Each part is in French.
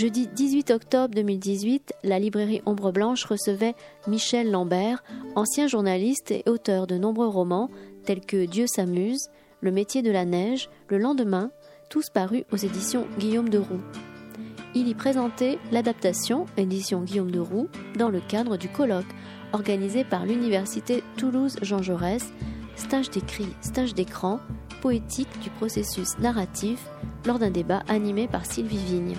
Jeudi 18 octobre 2018, la librairie Ombre Blanche recevait Michel Lambert, ancien journaliste et auteur de nombreux romans tels que Dieu s'amuse, Le métier de la neige, Le lendemain, tous parus aux éditions Guillaume de Roux. Il y présentait l'adaptation, édition Guillaume de Roux, dans le cadre du colloque organisé par l'Université Toulouse Jean Jaurès, stage d'écrit, stage d'écran, poétique du processus narratif, lors d'un débat animé par Sylvie Vigne.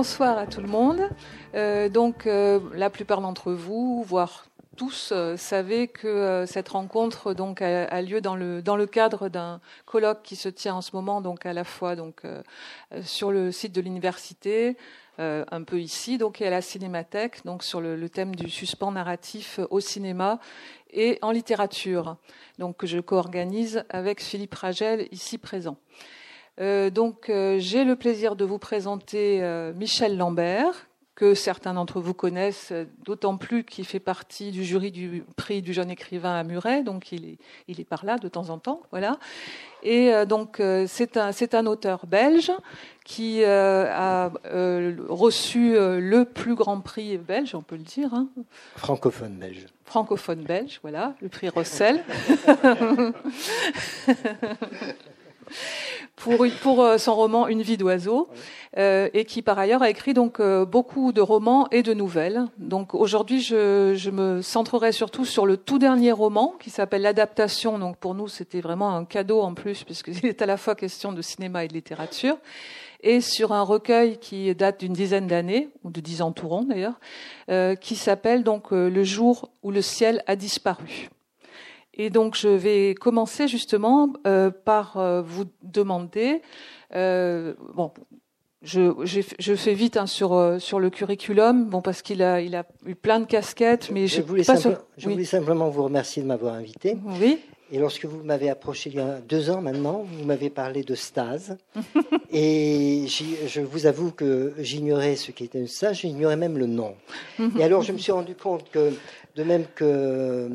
Bonsoir à tout le monde. Euh, donc, euh, la plupart d'entre vous, voire tous, euh, que cette rencontre donc a, lieu dans le dans le cadre d'un colloque qui se tient en ce moment donc à la fois donc sur le site de l'université, un peu ici donc et à la Cinémathèque donc sur le, le thème du suspens narratif au cinéma et en littérature. Donc que je co-organise avec Philippe Ragel ici présent. Euh, donc, euh, j'ai le plaisir de vous présenter euh, Michel Lambert, que certains d'entre vous connaissent, d'autant plus qu'il fait partie du jury du prix du jeune écrivain à Muret, donc il est, il est par là de temps en temps, voilà. Et donc c'est un, c'est un auteur belge qui a reçu le plus grand prix belge, on peut le dire. Hein. Francophone belge. Francophone belge, voilà, le prix Rossel. pour, pour euh, son roman Une vie d'oiseau, euh, et qui par ailleurs a écrit donc euh, beaucoup de romans et de nouvelles. Donc aujourd'hui, je, je, me centrerai surtout sur le tout dernier roman qui s'appelle L'adaptation. Donc pour nous, c'était vraiment un cadeau en plus puisqu'il est à la fois question de cinéma et de littérature et sur un recueil qui date d'une dizaine d'années, ou de dix ans tout rond d'ailleurs, euh, qui s'appelle donc Le jour où le ciel a disparu. Et donc, je vais commencer justement euh, par euh, vous demander, euh, bon, je, je, fais vite hein, sur sur le curriculum, bon parce qu'il a il a eu plein de casquettes, mais je voulais, je voulais simplement vous remercier de m'avoir invité. Oui. Et lorsque vous m'avez approché il y a deux ans maintenant, vous m'avez parlé de stase. et je vous avoue que j'ignorais ce qu'était une stase, j'ignorais même le nom. et alors je me suis rendu compte que, de même que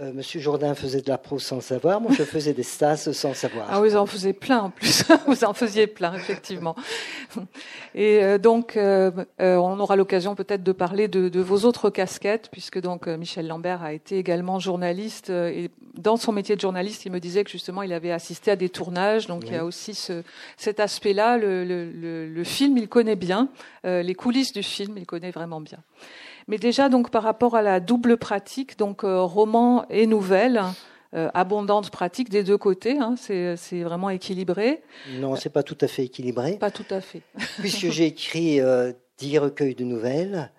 euh, Monsieur Jourdain faisait de la prose sans savoir, moi je faisais des stases sans savoir. Ah, vous en faisiez plein en plus, vous en faisiez plein effectivement. Et euh, donc euh, on aura l'occasion peut-être de parler de, vos autres casquettes, puisque donc Michel Lambert a été également journaliste et dans son métier de journaliste, il me disait que justement il avait assisté à des tournages, donc il y a aussi ce, cet aspect-là. Le, le, le, film, il connaît bien les coulisses du film, il connaît vraiment bien. Mais déjà, donc, par rapport à la double pratique, donc euh, roman et nouvelle, euh, abondante pratique des deux côtés, hein, c'est vraiment équilibré. Non, c'est pas tout à fait équilibré. Pas tout à fait. Puisque j'ai écrit euh, dix recueils de nouvelles,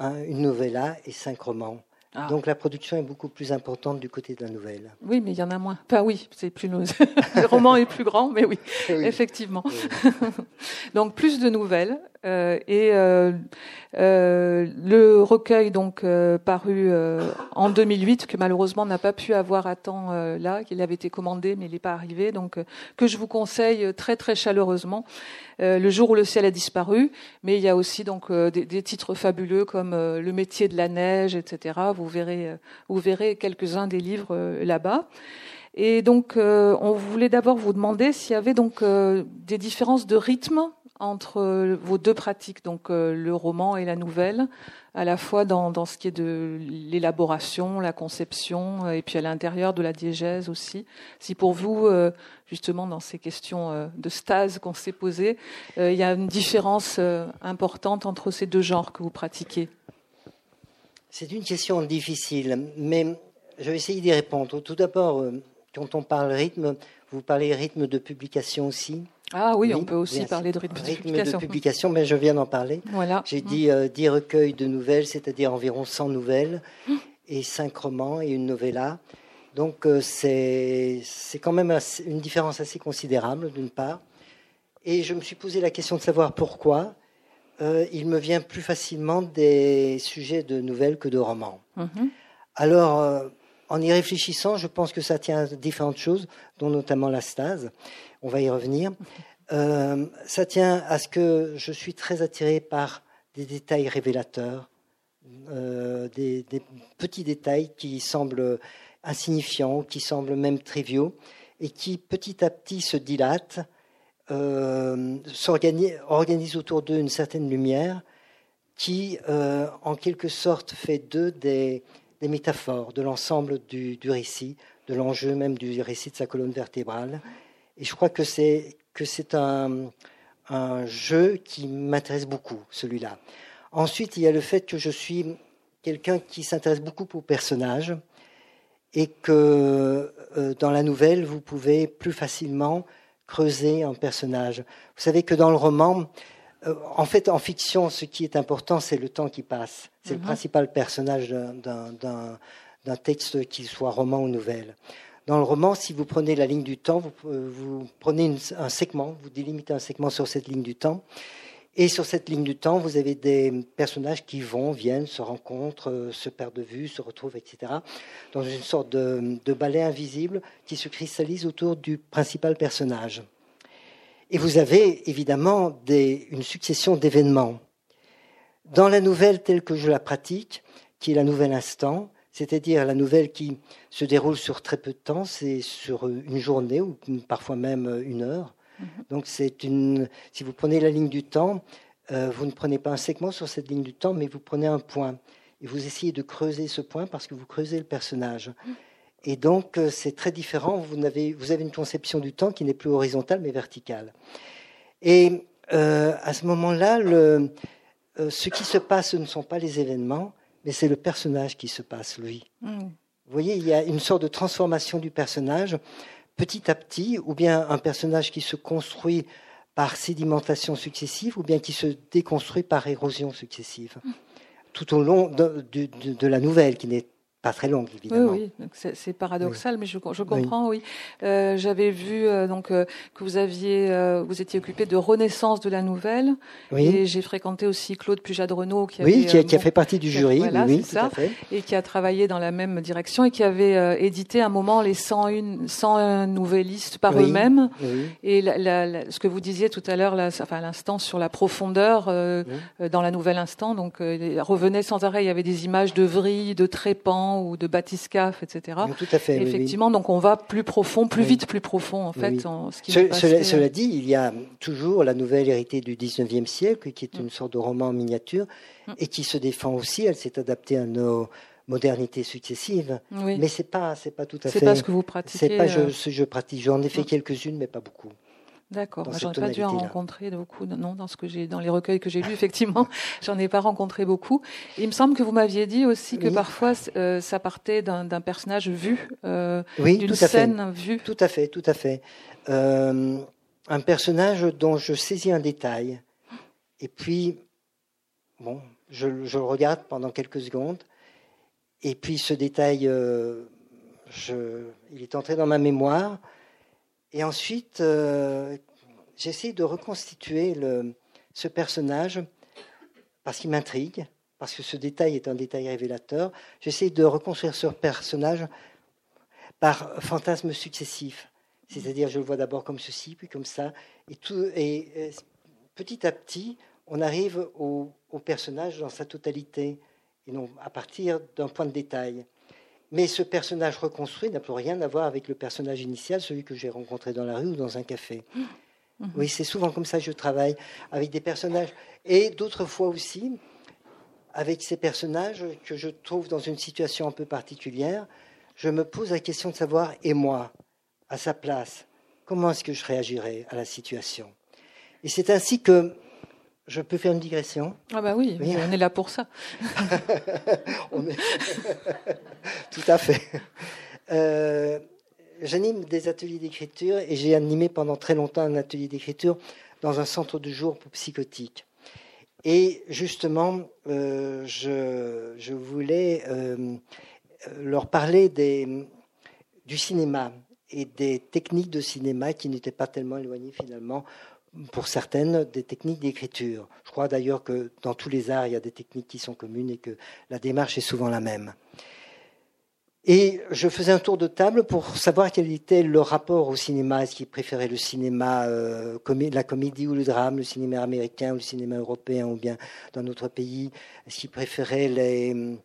une novella et cinq romans. Ah. Donc la production est beaucoup plus importante du côté de la nouvelle. Oui, mais il y en a moins. Enfin oui, c'est plus le roman est plus grand, mais oui, effectivement. donc plus de nouvelles euh, et euh, euh, le recueil donc euh, paru euh, en 2008 que malheureusement n'a pas pu avoir à temps là, qu'il avait été commandé mais il n'est pas arrivé, donc que je vous conseille très très chaleureusement. Le jour où le ciel a disparu, mais il y a aussi donc des, des, titres fabuleux comme Le métier de la neige, etc. Vous verrez, vous verrez quelques-uns des livres là-bas. Et donc, on voulait d'abord vous demander s'il y avait donc des différences de rythme entre vos deux pratiques, donc euh, le roman et la nouvelle, à la fois dans, dans ce qui est de l'élaboration, la conception, euh, et puis à l'intérieur de la diégèse aussi. Si pour vous, euh, justement, dans ces questions de stase qu'on s'est posées, il y a une différence importante entre ces deux genres que vous pratiquez C'est une question difficile, mais je vais essayer d'y répondre. Tout d'abord, quand on parle rythme, vous parlez rythme de publication aussi ah oui, on peut aussi parler de rythme, de publication. de publication, mais je viens d'en parler. Voilà. J'ai dit euh, 10 recueils de nouvelles, c'est-à-dire environ 100 nouvelles, et 5 romans et une novella. Donc euh, c'est quand même une différence assez considérable, d'une part. Et je me suis posé la question de savoir pourquoi. Euh, il me vient plus facilement des sujets de nouvelles que de romans. Mhm. Alors, euh, en y réfléchissant, je pense que ça tient à différentes choses, dont notamment la stase on va y revenir. Euh, ça tient à ce que je suis très attiré par des détails révélateurs, euh, des, petits détails qui semblent insignifiants, qui semblent même triviaux, et qui petit à petit se dilatent, euh, organisent autour d'eux une certaine lumière qui, euh, en quelque sorte, fait d'eux des, métaphores de l'ensemble du, récit, de l'enjeu même du récit de sa colonne vertébrale. Et je crois que c'est que c'est un, un jeu qui m'intéresse beaucoup, celui-là. Ensuite, il y a le fait que je suis quelqu'un qui s'intéresse beaucoup aux personnages et que euh, dans la nouvelle, vous pouvez plus facilement creuser un personnage. Vous savez que dans le roman, euh, en fait, en fiction, ce qui est important, c'est le temps qui passe. C'est le mhm. principal personnage d'un texte, qu'il soit roman ou nouvelle. Dans le roman, si vous prenez la ligne du temps, vous, euh, prenez un segment, vous délimitez un segment sur cette ligne du temps, et sur cette ligne du temps, vous avez des personnages qui vont, viennent, se rencontrent, euh, se perdent de vue, se retrouvent, etc., dans une sorte de, de balai invisible qui se cristallise autour du principal personnage. Et vous avez évidemment une succession d'événements. Dans la nouvelle telle que je la pratique, qui est la nouvelle instant, c'est-à-dire la nouvelle qui se déroule sur très peu de temps, c'est sur une journée ou parfois même une heure. Mhm. Donc c'est une. Si vous prenez la ligne du temps, euh, vous ne prenez pas un segment sur cette ligne du temps, mais vous prenez un point et vous essayez de creuser ce point parce que vous creusez le personnage. Mhm. Et donc euh, c'est très différent. Vous avez, vous avez une conception du temps qui n'est plus horizontale mais verticale. Et euh, à ce moment-là, le, ce qui se passe, ce ne sont pas les événements, mais c'est le personnage qui se passe, lui. Mm. Vous voyez, il y a une sorte de transformation du personnage petit à petit, ou bien un personnage qui se construit par sédimentation successive, ou bien qui se déconstruit par érosion successive, mm. tout au long de, de la nouvelle, qui n'est pas très longue, évidemment. Oui, oui. c'est paradoxal, mais je, je comprends, oui. Euh, J'avais vu euh, donc euh, que vous aviez, euh, vous étiez occupé de renaissance de la nouvelle. Oui. Et j'ai fréquenté aussi Claude Pujadrenaud, qui, oui, qui, a, qui a fait partie du jury, voilà, oui, tout ça, à fait. et qui a travaillé dans la même direction et qui avait édité à un moment les 101, 101 nouvellistes par eux-mêmes. Et la, la, ce que vous disiez tout à l'heure, enfin l'instant sur la profondeur dans la nouvelle instant, donc revenait sans arrêt. Il y avait des images de vrilles, de trépans ou de bathyscaphe, etc. tout à fait. effectivement, donc on va plus profond, plus vite, plus profond en fait. ce qui cela, dit, il y a toujours la nouvelle héritée du 19e siècle, qui est une mm. sorte de roman en miniature, mm. et qui se défend aussi. Elle s'est adaptée à nos modernités successives. Mais c'est pas, c'est pas tout à fait. C'est pas ce que vous pratiquez. C'est pas euh, ce que je pratique. J'en ai fait quelques-unes, mais pas beaucoup. D'accord. J'en ai pas dû en rencontrer beaucoup. Non, dans ce que j'ai, dans les recueils que j'ai lus, effectivement, j'en ai pas rencontré beaucoup. Il me semble que vous m'aviez dit aussi que parfois euh, ça partait d'un personnage vu, euh, d'une scène vue. Tout à fait, tout à fait. Euh, un personnage dont je saisis un détail, et puis bon, je, je, le regarde pendant quelques secondes, et puis ce détail, euh, je, il est entré dans ma mémoire. Et ensuite, euh, j'essaie de reconstituer ce personnage parce qu'il m'intrigue, parce que ce détail est un détail révélateur. J'essaie de reconstruire ce personnage par fantasmes successifs. C'est-à-dire, je le vois d'abord comme ceci, puis comme ça. Et, et, petit à petit, on arrive au, au, personnage dans sa totalité, et non à partir d'un point de détail. Mais ce personnage reconstruit n'a plus rien à voir avec le personnage initial, celui que j'ai rencontré dans la rue ou dans un café. Mmh. Oui, c'est souvent comme ça que je travaille, avec des personnages. Et d'autres fois aussi, avec ces personnages que je trouve dans une situation un peu particulière, je me pose la question de savoir, et moi, à sa place, comment est-ce que je réagirais à la situation? Et c'est ainsi que je peux faire une digression Ah bah oui, on est là pour ça. Tout à fait. Euh, j'anime des ateliers d'écriture et j'ai animé pendant très longtemps un atelier d'écriture dans un centre de jour pour psychotiques. Et justement, euh, je, voulais euh, leur parler des, du cinéma et des techniques de cinéma qui n'étaient pas tellement éloignées finalement pour certaines, des techniques d'écriture. Je crois d'ailleurs que dans tous les arts, il y a des techniques qui sont communes et que la démarche est souvent la même. Et je faisais un tour de table pour savoir quel était le rapport au cinéma. Est-ce qu'il préférait le cinéma, euh, la comédie ou le drame, le cinéma américain ou le cinéma européen, ou bien dans notre pays? Est-ce qu'il préférait les,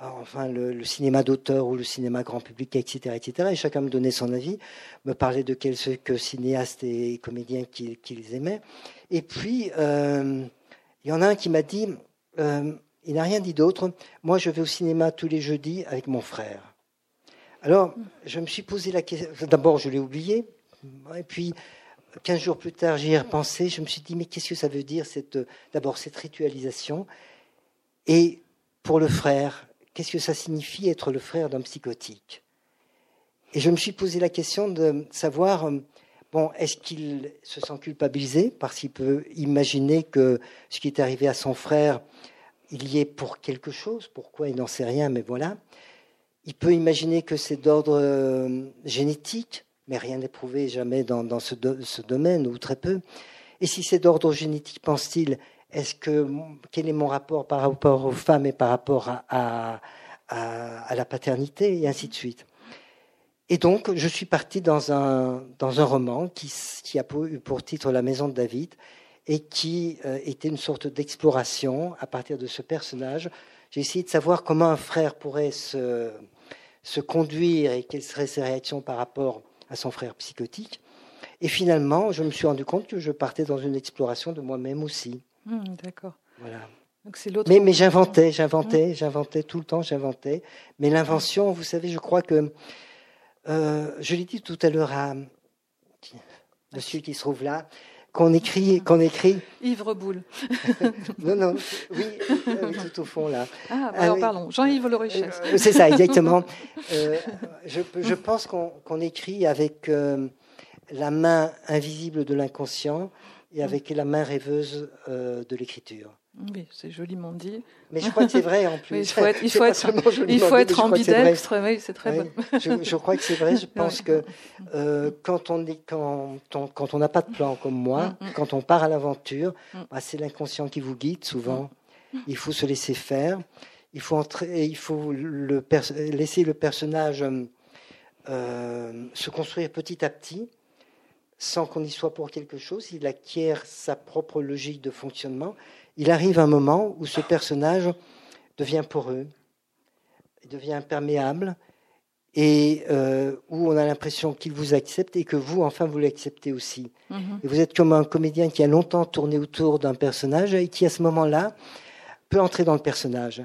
enfin, le, cinéma d'auteur ou le cinéma grand public, etc., etc. Et chacun me donnait son avis, me parlait de quelques cinéastes et comédiens qu'ils aimaient. Et puis, euh, il y en a un qui m'a dit, il n'a rien dit d'autre, moi je vais au cinéma tous les jeudis avec mon frère. Alors, je me suis posé la question. D'abord, je l'ai oublié. Et puis, 15 jours plus tard, j'y ai repensé. Je me suis dit, mais qu'est-ce que ça veut dire, d'abord, cette ritualisation? Et pour le frère, qu'est-ce que ça signifie être le frère d'un psychotique? Et je me suis posé la question de savoir, bon, est-ce qu'il se sent culpabilisé parce qu'il peut imaginer que ce qui est arrivé à son frère, il y est pour quelque chose? Pourquoi? Il n'en sait rien, mais voilà. Il peut imaginer que c'est d'ordre euh, génétique, mais rien n'est prouvé jamais dans, ce, domaine, ou très peu. Et si c'est d'ordre génétique, pense-t-il, est-ce que quel est mon rapport par rapport aux femmes et par rapport à, la paternité, et ainsi de suite. Et donc, je suis parti dans un, dans un roman qui, a eu pour titre La Maison de David, et qui euh, était une sorte d'exploration à partir de ce personnage. J'ai essayé de savoir comment un frère pourrait se, se conduire et quelles seraient ses réactions par rapport à son frère psychotique. Et finalement, je me suis rendu compte que je partais dans une exploration de moi-même aussi. Hmm, d'accord. Voilà. Donc c'est l'autre. Mais, mais j'inventais, j'inventais, hmm. j'inventais tout le temps, j'inventais. Mais l'invention, vous savez, je crois que euh, je l'ai dit tout à l'heure à monsieur qui se trouve là qu'on écrit, qu'on écrit. Yves Boule. non, non, oui, tout au fond là. Ah, bah alors pardon, Jean-Yves Le euh, c'est ça, exactement. Euh, je, je, pense qu'on écrit avec euh, la main invisible de l'inconscient et avec la main rêveuse de l'écriture. Oui, c'est joliment dit. Mais je crois que c'est vrai en plus. il faut être, il faut être, il faut être ambidextre, oui, c'est très bon. je, je, crois que c'est vrai. Je pense que euh, quand on est, quand on, quand on n'a pas de plan comme moi, mm, mm. quand on part à l'aventure, mm. bah, c'est l'inconscient qui vous guide souvent. Il faut se laisser faire. Il faut entrer, il faut le laisser le personnage euh, se construire petit à petit, sans qu'on y soit pour quelque chose. Il acquiert sa propre logique de fonctionnement il arrive un moment où ce personnage devient poreux, devient imperméable, et euh, où on a l'impression qu'il vous accepte et que vous, enfin, vous l'acceptez aussi. Mhm. Et vous êtes comme un comédien qui a longtemps tourné autour d'un personnage et qui, à ce moment-là, peut entrer dans le personnage.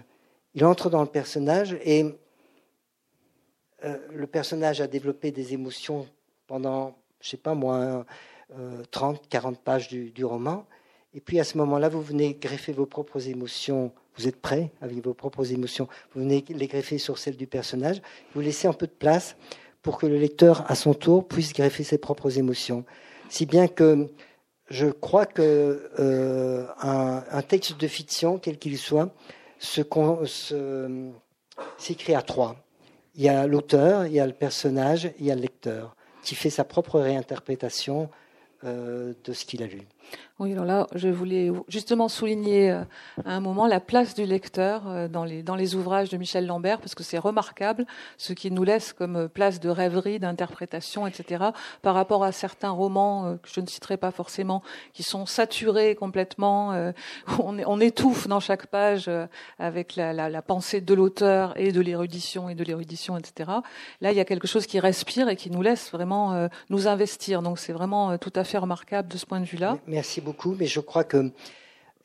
Il entre dans le personnage et euh, le personnage a développé des émotions pendant, je sais pas moi, 30, euh, 40 pages du roman. Et puis à ce moment-là, vous venez greffer vos propres émotions. Vous êtes prêt avec vos propres émotions. Vous venez les greffer sur celles du personnage. Vous laissez un peu de place pour que le lecteur, à son tour, puisse greffer ses propres émotions. Si bien que je crois que euh, un, texte de fiction, quel qu'il soit, s'écrit à trois. Il y a l'auteur, il y a le personnage, il y a le lecteur, qui fait sa propre réinterprétation euh, de ce qu'il a lu. Oui, alors là, je voulais justement souligner euh, à un moment la place du lecteur euh, dans les, dans les ouvrages de Michel Lambert, parce que c'est remarquable ce qui nous laisse comme euh, place de rêverie, d'interprétation, etc., par rapport à certains romans que je ne citerai pas forcément, qui sont saturés complètement, on, on, étouffe dans chaque page avec la, la, la pensée de l'auteur et de l'érudition et de l'érudition, etc. Là, il y a quelque chose qui respire et qui nous laisse vraiment nous investir. Donc c'est vraiment tout à fait remarquable de ce point de vue-là. Merci beaucoup, mais je crois que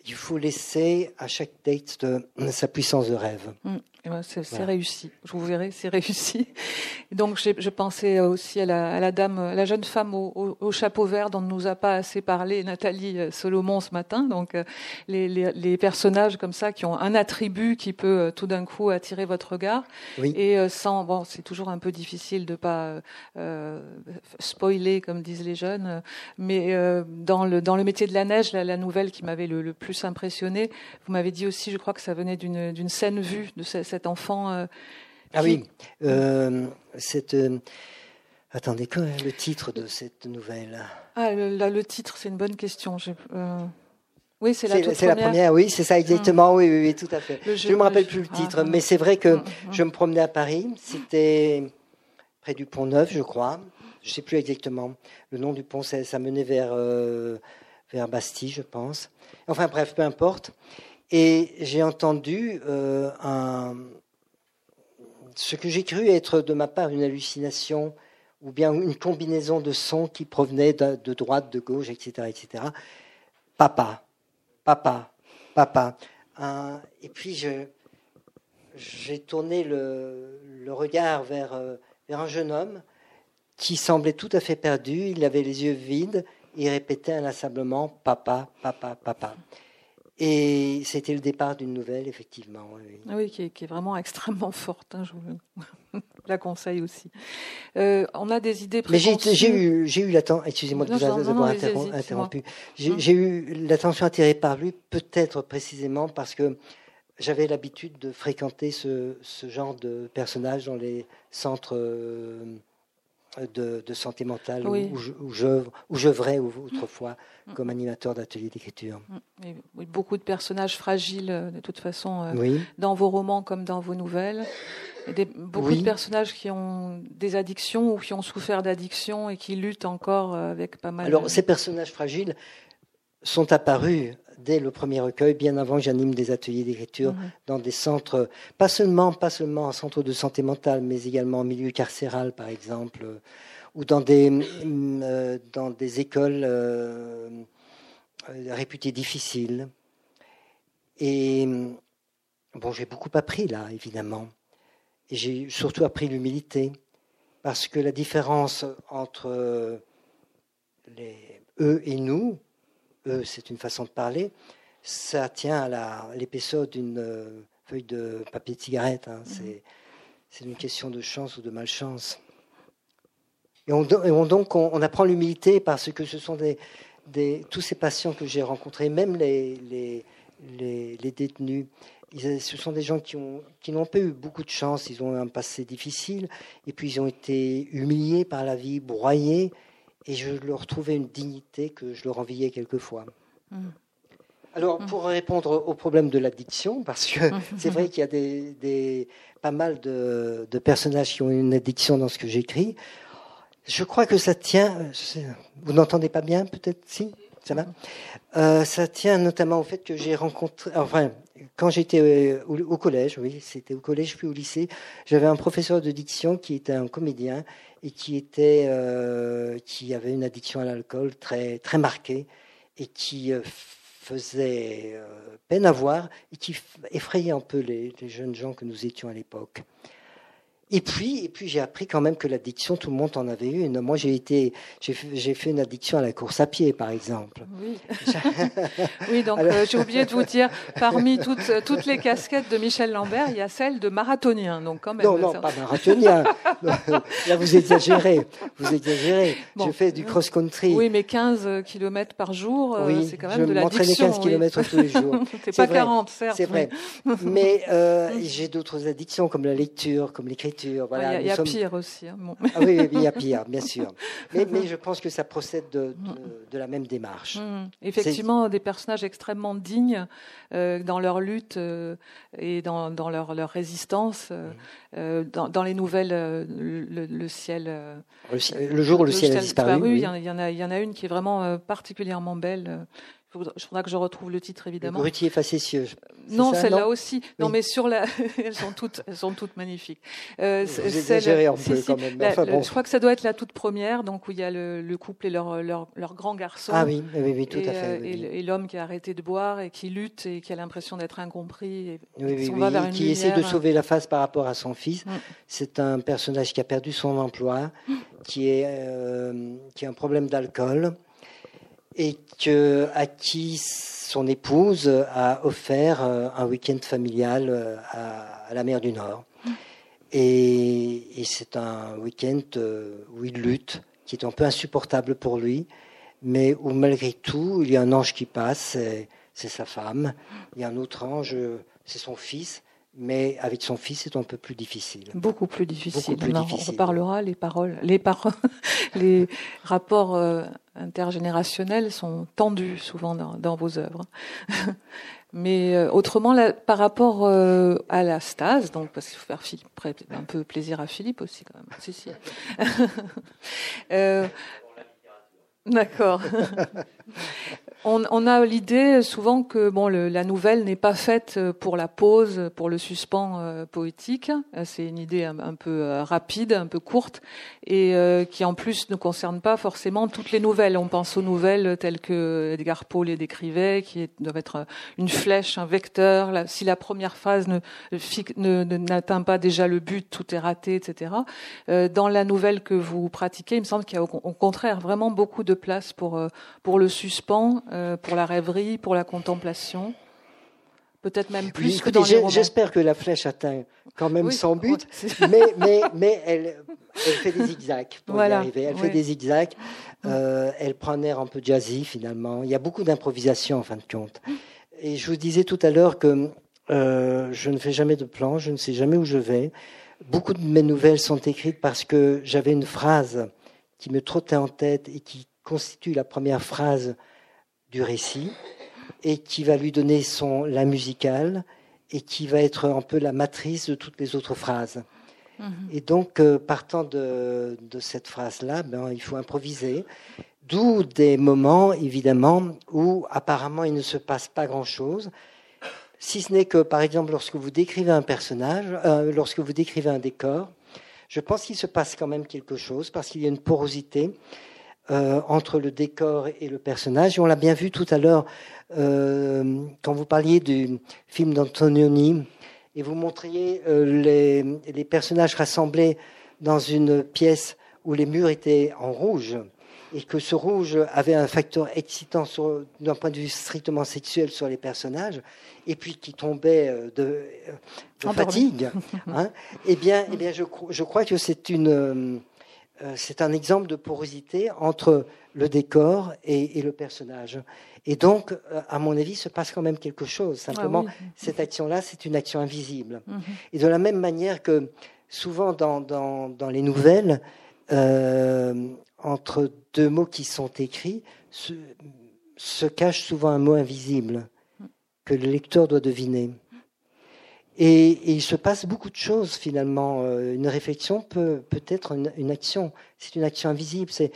il faut laisser à chaque texte sa puissance de rêve. Mm. C'est réussi. Je vous verrai, c'est réussi. donc, je pensais aussi à la, dame, la jeune femme au, chapeau vert dont ne nous a pas assez parlé Nathalie euh, Solomon ce matin. Donc, euh, les, personnages comme ça qui ont un attribut qui peut euh, tout d'un coup attirer votre regard. Et sans, bon, c'est toujours un peu difficile de pas spoiler comme disent les jeunes, mais dans le dans le métier de la neige, la, nouvelle qui m'avait le, plus impressionné, vous m'avez dit aussi, je crois que ça venait d'une scène vue de cette cet enfant. Euh, ah oui, euh, cette. Euh, attendez, quoi le titre de cette nouvelle? Ah, le, le titre, c'est une bonne question. Oui, c'est la, la première. Oui, c'est ça exactement. Oui, oui, oui, tout à fait. je ne me rappelle plus le titre, ah, mais c'est vrai que je me promenais à Paris. C'était près du Pont Neuf, je crois. Je ne sais plus exactement le nom du pont. Ça, ça menait vers euh, vers Bastille, je pense. Enfin bref, peu importe. Et j'ai entendu euh, ce que j'ai cru être de ma part une hallucination ou bien une combinaison de sons qui provenaient de, droite, de gauche, etc., etc. Papa, papa, papa. et puis j'ai tourné le, regard vers, euh, vers un jeune homme qui semblait tout à fait perdu. Il avait les yeux vides. Il répétait inlassablement papa, papa, papa. Et c'était le départ d'une nouvelle, effectivement. Oui, qui, est, vraiment extrêmement forte. Hein, je vous la conseille aussi. Euh, on a des idées Mais j'ai eu, j'ai eu l'attention, excusez-moi de vous avoir interrompu, j'ai eu l'attention attirée par lui, peut-être précisément parce que j'avais l'habitude de fréquenter ce, ce, genre de personnage dans les centres de, santé mentale où, où, j'œuvrais autrefois mm. comme animateur d'atelier d'écriture. Mm. Oui, beaucoup de personnages fragiles, euh, de toute façon, euh, dans vos romans comme dans vos nouvelles. Des, beaucoup de personnages qui ont des addictions ou qui ont souffert d'addictions et qui luttent encore euh, avec pas mal. Alors, ces personnages fragiles sont apparus dès le premier recueil, bien avant que j'anime des ateliers d'écriture mhm. dans des centres, pas seulement, pas seulement en centre de santé mentale, mais également en milieu carcéral, par exemple, ou dans des, euh, dans des écoles euh, réputées difficiles. Et bon, j'ai beaucoup appris là, évidemment. Et j'ai surtout appris l'humilité, parce que la différence entre les, eux et nous, c'est une façon de parler, ça tient à l'épaisseur d'une euh, feuille de papier de cigarette. Hein. Mhm. C'est une question de chance ou de malchance. Et on, donc, on, apprend l'humilité parce que ce sont des, tous ces patients que j'ai rencontrés, même les, les, les, détenus, ce sont des gens qui, ont, qui n'ont pas eu beaucoup de chance, ils ont eu un passé difficile, et puis ils ont été humiliés par la vie, broyés, et je leur trouvais une dignité que je leur enviais quelquefois. Mm. Alors, mm. pour répondre au problème de l'addiction, parce que mm. c'est vrai qu'il y a des, pas mal de, personnages qui ont une addiction dans ce que j'écris, je crois que ça tient. Vous n'entendez pas bien, peut-être? Si Ça va euh, Ça tient notamment au fait que j'ai rencontré. Enfin, quand j'étais euh, au, collège, oui, c'était au collège puis au lycée, j'avais un professeur de diction qui était un comédien et euh, qui avait une addiction à l'alcool très très marquée et qui euh, faisait euh, peine à voir et qui effrayait un peu les jeunes gens que nous étions à l'époque. Et puis, et puis j'ai appris quand même que l'addiction, tout le monde en avait une. Moi, j'ai été, j'ai fait, une addiction à la course à pied, par exemple. Oui. oui donc euh, j'ai oublié de vous dire, parmi toutes, toutes les casquettes de Michel Lambert, il y a celle de marathonien. Donc quand même. Non, non, pas marathonien. Là, vous exagérez. Vous exagérez. je fais du cross-country. Oui, mais 15 km par jour, euh, c'est quand même de l'addiction. Je m'entraîne 15 km tous les jours. c'est pas 40, certes. C'est vrai. Mais euh, j'ai d'autres addictions, comme la lecture, comme l'écriture voilà, il y a, pire aussi. Hein, ah oui, il y a pire, bien sûr. Mais, je pense que ça procède de, de, la même démarche. Mmh. Effectivement, des personnages extrêmement dignes euh, dans leur lutte euh, et dans, dans leur, leur, résistance. Euh, mmh. dans, dans, les nouvelles, le, ciel. Le, jour où le, ciel, a disparu. Y il y en a une qui est vraiment particulièrement belle il faudra que je retrouve le titre évidemment. Le grutier facétieux. Non, celle-là aussi. Non, mais sur la, elles sont toutes, elles sont toutes magnifiques. Euh, un peu quand même. Je crois que ça doit être la toute première, donc où il y a le, couple et leur, leur, leur, grand garçon. Ah oui, oui, oui tout à fait. Euh, et, l'homme qui a arrêté de boire et qui lutte et qui a l'impression d'être incompris. Et, oui, oui, qui essaie de sauver la face par rapport à son fils. Mm. C'est un personnage qui a perdu son emploi, mm. qui est euh, qui a un problème d'alcool et que, à qui son épouse a offert euh, un week-end familial euh, à, la mer du Nord. Et, c'est un week-end euh, où il lutte, qui est un peu insupportable pour lui, mais où malgré tout, il y a un ange qui passe, c'est sa femme. Il y a un autre ange, c'est son fils. Mais avec son fils, c'est un peu plus difficile. Beaucoup plus difficile. On reparlera les paroles, les paroles, les rapports intergénérationnelles sont tendues souvent dans, vos œuvres. Mais autrement, par rapport à la stase, donc parce qu'il faut faire un peu plaisir à Philippe aussi quand même. Si, si. D'accord. On, a l'idée souvent que bon, la nouvelle n'est pas faite euh, pour la pause, pour le suspens euh, poétique. Euh, c'est une idée un, peu rapide, un peu courte, et qui en plus ne concerne pas forcément toutes les nouvelles. On pense aux nouvelles telles que Edgar Poe les décrivait, qui doivent être une flèche, un vecteur. si la première phase ne, n'atteint pas déjà le but, tout est raté, etc. dans la nouvelle que vous pratiquez, il me semble qu'il y a au, au contraire vraiment beaucoup de place pour pour le suspens euh, pour la rêverie, pour la contemplation Peut-être même plus que dans les romans. J'espère que la flèche atteint quand même son but, mais, mais, mais elle, elle, fait des zigzags pour y arriver. Elle fait des zigzags. Euh, elle prend un air un peu jazzy finalement. Il y a beaucoup d'improvisation en fin de compte. Et je vous disais tout à l'heure que euh, je ne fais jamais de plan, je ne sais jamais où je vais. Beaucoup de mes nouvelles sont écrites parce que j'avais une phrase qui me trottait en tête et qui constitue la première phrase du récit et qui va lui donner son la musicale et qui va être un peu la matrice de toutes les autres phrases. Mhm. Et donc, euh, partant de, de cette phrase-là, ben, il faut improviser. D'où des moments, évidemment, où apparemment il ne se passe pas grand-chose, si ce n'est que, par exemple, lorsque vous décrivez un personnage, euh, lorsque vous décrivez un décor, je pense qu'il se passe quand même quelque chose parce qu'il y a une porosité euh, entre le décor et le personnage. Et on l'a bien vu tout à l'heure euh, quand vous parliez du film d'Antonioni et vous montriez euh, les, les, personnages rassemblés dans une pièce où les murs étaient en rouge et que ce rouge avait un facteur excitant d'un point de vue strictement sexuel sur les personnages, et puis qui tombait de, de fatigue, hein, eh bien, eh bien je, je crois que c'est une c'est un exemple de porosité entre le décor et, le personnage. Et donc, euh, à mon avis, se passe quand même quelque chose. Simplement, ah cette action-là, c'est une action invisible. Mhm. Et de la même manière que souvent dans, dans, les nouvelles, euh, entre deux mots qui sont écrits, se, se cache souvent un mot invisible que le lecteur doit deviner. Et, il se passe beaucoup de choses finalement. Euh, une réflexion peut, peut être une, action. C'est une action invisible. C'est,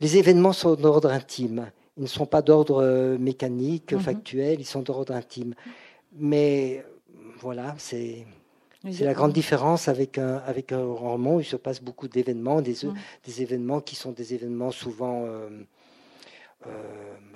les événements sont d'ordre intime. Ils ne sont pas d'ordre euh, mécanique, mhm. factuel. Ils sont d'ordre intime. Mais voilà, c'est. C'est la grande différence avec un, avec un roman où il se passe beaucoup d'événements, des, mhm. des événements qui sont des événements souvent euh,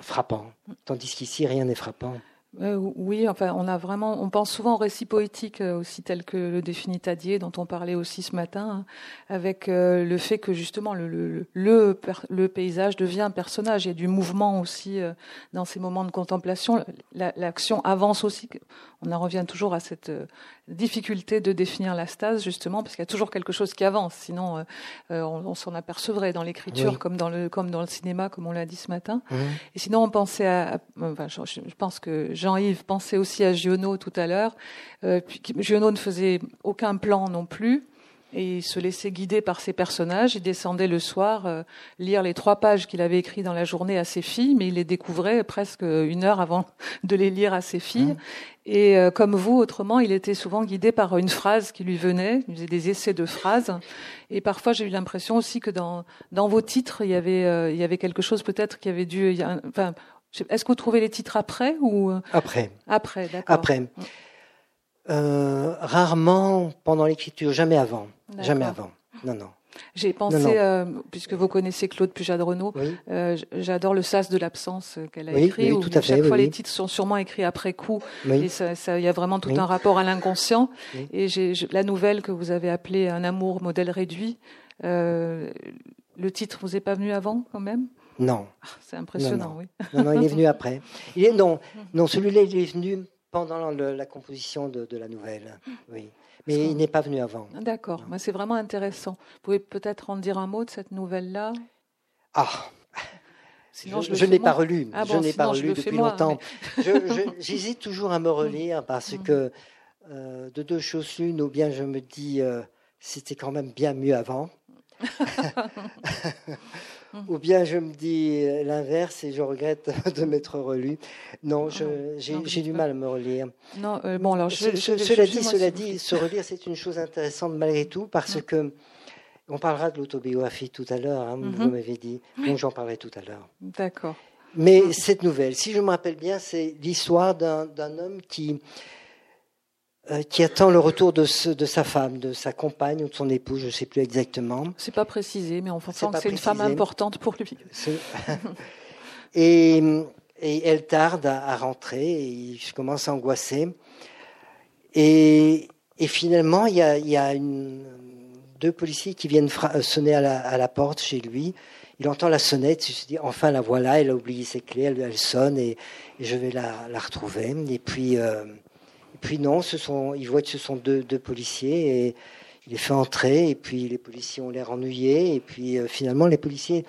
frappants. Tandis qu'ici, rien n'est frappant. Euh, oui, enfin, on a vraiment, on pense souvent au récit poétique euh, aussi tel que le définit Tadier, dont on parlait aussi ce matin, hein, avec euh, le fait que justement le, le, le, le, paysage devient un personnage. Il y a du mouvement aussi dans ces moments de contemplation. L'action avance aussi. On en revient toujours à cette difficulté de définir la stase, justement, parce qu'il y a toujours quelque chose qui avance. Sinon, on, s'en apercevrait dans l'écriture comme dans le comme dans le cinéma, comme on l'a dit ce matin. Et sinon, on pensait à, enfin, je, je pense que Jean-Yves pensait aussi à Giono tout à l'heure. Euh, Giono ne faisait aucun plan non plus et il se laissait guider par ses personnages. Il descendait le soir euh, lire les trois pages qu'il avait écrites dans la journée à ses filles, mais il les découvrait presque une heure avant de les lire à ses filles. Et euh, comme vous, autrement, il était souvent guidé par une phrase qui lui venait. Il faisait des essais de phrases. Et parfois, j'ai eu l'impression aussi que dans, dans vos titres, il y avait, il y avait quelque chose peut-être qui avait dû, enfin, est-ce que vous trouvez les titres après ou euh, après Après, d'accord. Après. Euh, rarement pendant l'écriture, jamais avant, jamais avant. Non, non. J'ai pensé, euh, puisque vous connaissez Claude Pujade-Renaud, j'adore le sas de l'absence qu'elle a écrit. Oui, tout à fait, chaque fois, les titres sont sûrement écrits après coup. Et il y a vraiment tout un rapport à l'inconscient. Et j'ai la nouvelle que vous avez appelée Un amour modèle réduit. le titre vous est pas venu avant, quand même? Non. Ah, c'est impressionnant, oui. Non, non, il est venu après. Il est, non, non celui-là, il est venu pendant la composition de, la nouvelle. Oui. Mais il n'est pas venu avant. D'accord. C'est vraiment intéressant. Vous pouvez peut-être en dire un mot de cette nouvelle-là? Ah Sinon, je, je, n'ai pas relu. Ah je n'ai pas relu depuis longtemps. J'hésite toujours à me relire parce mm. que euh, de deux choses l'une, ou bien je me dis euh, c'était quand même bien mieux avant. Ou bien je me dis l'inverse et je regrette de m'être relu. Non, j'ai du mal à me relire. Non, euh, bon alors je, cela dit, cela dit, se relire c'est une chose intéressante malgré tout parce que on parlera de l'autobiographie tout à l'heure. Hein, Vous mhm. m'avez dit, donc j'en parlerai tout à l'heure. D'accord. Mais cette nouvelle, si je me rappelle bien, c'est l'histoire d'un homme qui qui attend le retour de, de, sa femme, de sa compagne ou de son époux, je ne sais plus exactement. C'est pas précisé, mais on sent que c'est une femme importante pour lui. et, et, elle tarde à, rentrer, et il commence à angoisser. Et, et finalement, il y a, il y a une, deux policiers qui viennent sonner à la, à la, porte chez lui. Il entend la sonnette, il se dit enfin la voilà, elle a oublié ses clés, elle, elle sonne et, je vais la, la retrouver. Et puis euh, puis non, ce sont, il voit que ce sont deux, policiers et il les fait entrer et puis les policiers ont l'air ennuyés et puis euh, finalement les policiers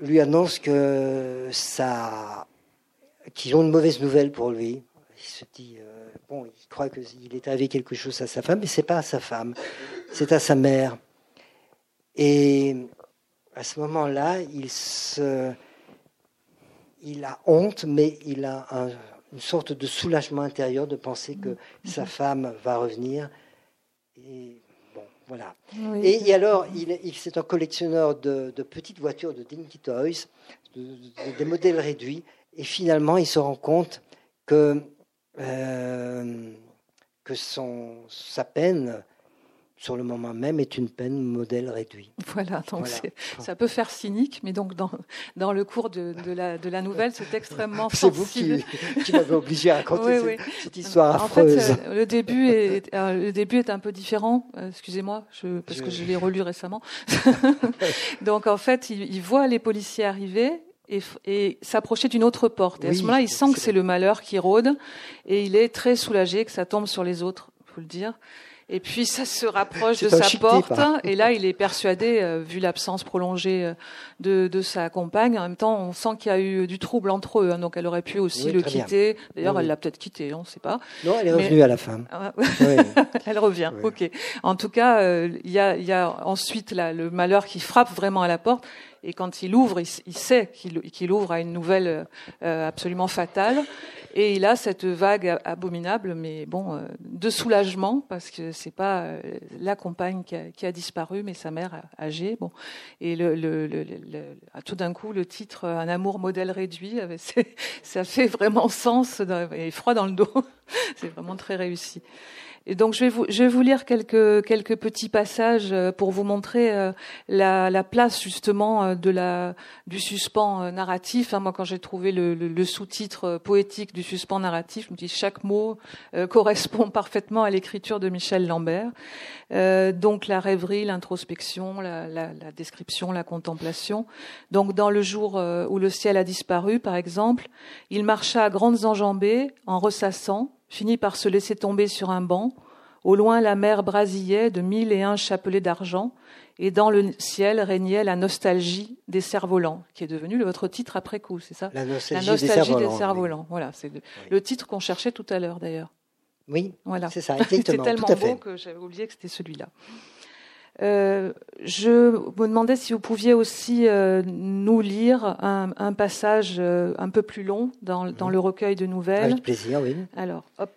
lui annoncent que ça, qu'ils ont une mauvaise nouvelle pour lui. Il se dit euh, bon, il croit qu'il est arrivé quelque chose à sa femme, mais c'est pas à sa femme, c'est à sa mère. Et à ce moment-là, il se, il a honte, mais il a un une sorte de soulagement intérieur de penser que sa femme va revenir. Et bon, voilà. Et, alors, il, c'est un collectionneur de, petites voitures, de dinky toys, des modèles réduits. Et finalement, il se rend compte que, euh, que son, sa peine sur le moment même, est une peine modèle réduit. Voilà, donc ça peut faire cynique, mais donc dans, dans le cours de, de, la, de la nouvelle, c'est extrêmement C'est vous qui, qui m'avez obligé à raconter cette, histoire affreuse. En fait, euh, le début est, euh, le début est un peu différent, euh, excusez-moi, je, parce que je l'ai relu récemment. donc en fait, il, il voit les policiers arriver, et, et s'approcher d'une autre porte. Et à ce moment-là, il sent que c'est le malheur qui rôde, et il est très soulagé que ça tombe sur les autres, faut le dire. Et puis ça se rapproche de sa porte. Et là, il est persuadé, euh, vu l'absence prolongée euh, de, de, sa compagne. En même temps, on sent qu'il y a eu du trouble entre eux. Hein, donc elle aurait pu aussi le quitter. D'ailleurs, elle l'a peut-être quitté, on ne sait pas. Non, elle est revenue à la fin. Ah, elle revient. Ok. En tout cas, euh, il y, a, y, a, ensuite là, le malheur qui frappe vraiment à la porte. Et quand il ouvre, il, sait qu'il ouvre à une nouvelle absolument fatale. Et il a cette vague abominable, mais bon, euh, de soulagement parce que c'est pas euh, la compagne qui a, disparu, mais sa mère âgée. Bon, et le, le, le, tout d'un coup, le titre "Un amour modèle réduit", ça fait vraiment sens et froid dans le dos. c'est vraiment très réussi. Et donc je vais vous, je vais vous lire quelques quelques petits passages euh, pour vous montrer euh, la, la place justement euh, de la du suspens narratif. Hein, moi, quand j'ai trouvé le, le, sous-titre poétique du suspens narratif, je me dis chaque mot correspond parfaitement à l'écriture de Michel Lambert. Donc la rêverie, l'introspection, la, la, la, description, la contemplation. Donc dans le jour où le ciel a disparu, par exemple, il marcha à grandes enjambées en ressassant finit par se laisser tomber sur un banc. Au loin, la mer brasillait de mille et un chapelets d'argent, et dans le ciel régnait la nostalgie des cerfs-volants, qui est devenu votre titre après coup, c'est ça? La nostalgie, des cerfs-volants. Voilà, c'est le titre qu'on cherchait tout à l'heure d'ailleurs. Oui, voilà. c'est ça, exactement. C'était tellement beau que j'avais oublié que c'était celui-là. Euh, je me demandais si vous pouviez aussi euh, nous lire un, un passage euh, un peu plus long dans, dans, le recueil de nouvelles. Avec plaisir, oui. Alors, hop,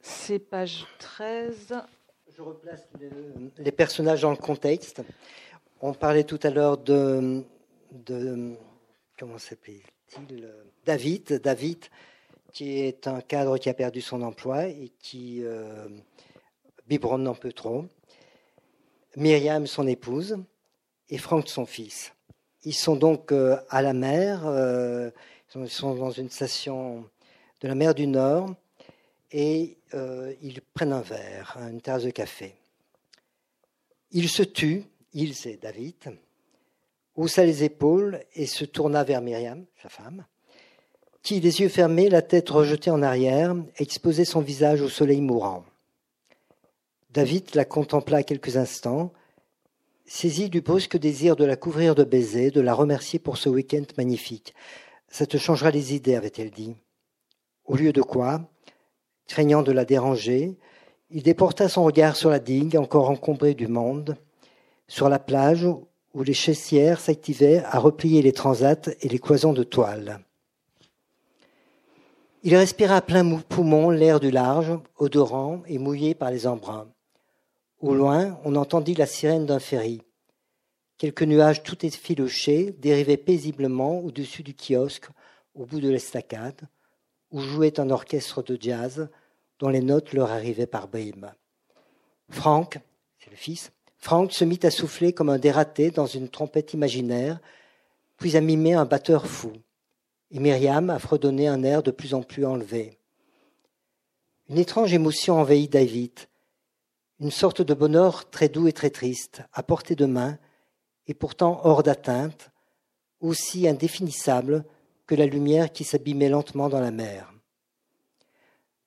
c'est page 13. Je replace les, personnages dans le contexte. On parlait tout à l'heure de, de comment s'appelle-t-il David. David, qui est un cadre qui a perdu son emploi et qui biberonne un peu trop. Myriam, son épouse, et Franck, son fils. Ils sont donc euh, à la mer, euh, ils sont dans une station de la mer du Nord, et euh, ils prennent un verre, une tasse de café. Il se tue, il c'est David, haussa les épaules et se tourna vers Myriam, sa femme, qui, les yeux fermés, la tête rejetée en arrière, exposait son visage au soleil mourant. David la contempla quelques instants, saisi du brusque désir de la couvrir de baisers, de la remercier pour ce week-end magnifique. Ça te changera les idées, avait-elle dit. Au lieu de quoi, craignant de la déranger, il déporta son regard sur la digue encore encombrée du monde, sur la plage où les chaissières s'activaient à replier les transats et les cloisons de toile. Il respira à plein poumon l'air du large, odorant et mouillé par les embruns. Au loin, on entendit la sirène d'un ferry. Quelques nuages tout effilochés dérivaient paisiblement au-dessus du kiosque, au bout de l'estacade, où jouait un orchestre de jazz dont les notes leur arrivaient par bribes. Franck, c'est le fils, Franck se mit à souffler comme un dératé dans une trompette imaginaire, puis à mimer un batteur fou. Et Myriam à fredonner un air de plus en plus enlevé. Une étrange émotion envahit David, une sorte de bonheur très doux et très triste, à portée de main, et pourtant hors d'atteinte, aussi indéfinissable que la lumière qui s'abîmait lentement dans la mer.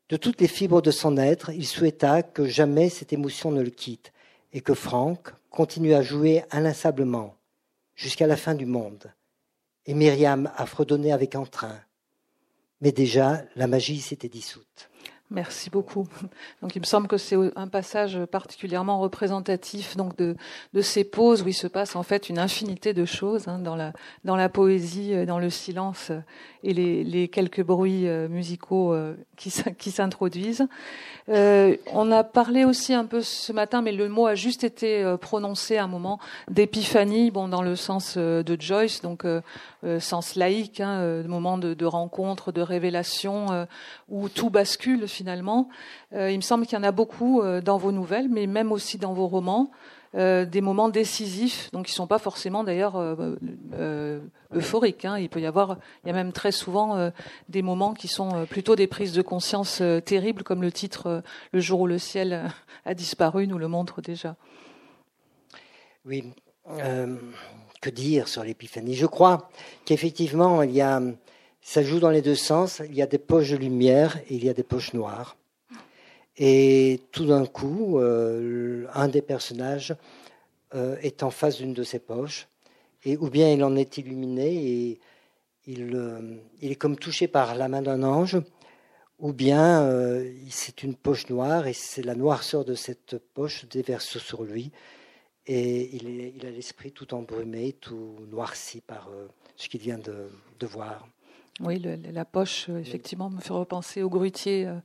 De toutes les fibres de son être, il souhaita que jamais cette émotion ne le quitte et que Franck continue à jouer inlassablement jusqu'à la fin du monde. Et Myriam a fredonné avec entrain. Mais déjà, la magie s'était dissoute. Merci beaucoup. Donc, il me semble que c'est un passage particulièrement représentatif donc de, de ces pauses où il se passe en fait une infinité de choses hein, dans, la, dans la poésie, euh, dans le silence euh, et les, les quelques bruits euh, musicaux qui, s'introduisent. Euh, on a parlé aussi un peu ce matin, mais le mot a juste été prononcé à un moment d'épiphanie, bon dans le sens de Joyce, donc sens laïque, hein, moment de, de rencontre, de révélation, où tout bascule finalement. Euh, il me semble qu'il y en a beaucoup euh, dans vos nouvelles, mais même aussi dans vos romans. Euh, des moments décisifs, donc qui sont pas forcément d'ailleurs euphoriques. Hein. Il peut y avoir, il y a même très souvent des moments qui sont plutôt des prises de conscience terribles, comme le titre "Le jour où le ciel a disparu" nous le montre déjà. Oui. que dire sur l'épiphanie? Je crois qu'effectivement, il y a ça joue dans les deux sens. Il y a des poches de lumière et il y a des poches noires. Et tout d'un coup, euh, un des personnages euh, est en face d'une de ces poches, et ou bien il en est illuminé et il, euh, est comme touché par la main d'un ange, ou bien c'est une poche noire et c'est la noirceur de cette poche déverse sur lui, et il, a l'esprit tout embrumé, tout noirci par ce qu'il vient de voir. Oui, la poche, euh, effectivement, me fait repenser au grutier euh,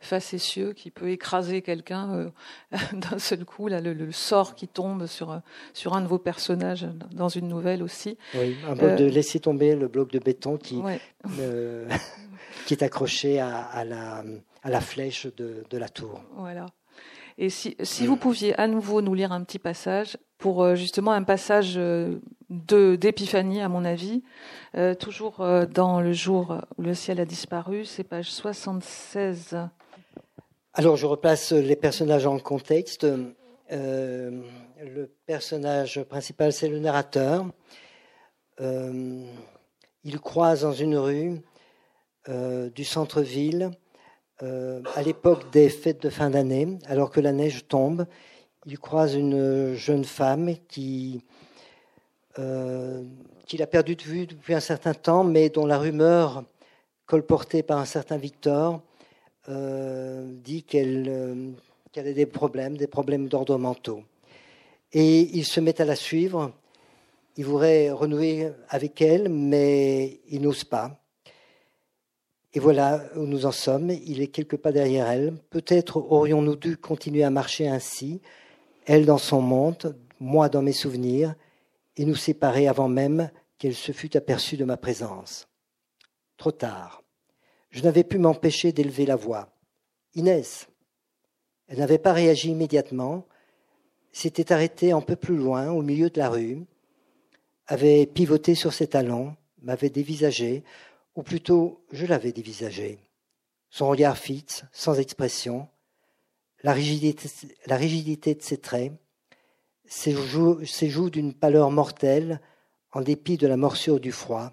facétieux qui peut écraser quelqu'un euh, d'un seul coup. Là, le, sort qui tombe sur, sur un de vos personnages dans une nouvelle aussi. Oui, un bloc de laisser tomber le bloc de béton qui, qui est accroché à, la, à la flèche de, de la tour. Voilà. Et si, si vous pouviez à nouveau nous lire un petit passage pour justement un passage de d'épiphanie à mon avis, euh, toujours euh, dans le jour où le ciel a disparu, c'est page 76. Alors je replace les personnages en contexte. Euh, le personnage principal, c'est le narrateur. il croise dans une rue du centre-ville à l'époque des fêtes de fin d'année, alors que la neige tombe. Il croise une jeune femme qui euh, qu'il a perdu de vue depuis un certain temps, mais dont la rumeur colportée par un certain Victor euh, dit euh, qu'elle a des problèmes, des problèmes d'ordre mentaux. Et il se met à la suivre. Il voudrait renouer avec elle, mais il n'ose pas. Et voilà où nous en sommes. Il est quelques pas derrière elle. Peut-être aurions-nous dû continuer à marcher ainsi, elle dans son monde, moi dans mes souvenirs, et nous séparer avant même qu'elle se fût aperçue de ma présence. Trop tard. Je n'avais pu m'empêcher d'élever la voix. Inès. Elle n'avait pas réagi immédiatement, s'était arrêtée un peu plus loin, au milieu de la rue, avait pivoté sur ses talons, m'avait dévisagé, ou plutôt je l'avais dévisagé. Son regard fixe, sans expression, la rigidité, de ses traits, ses joues, d'une pâleur mortelle, en dépit de la morsure du froid.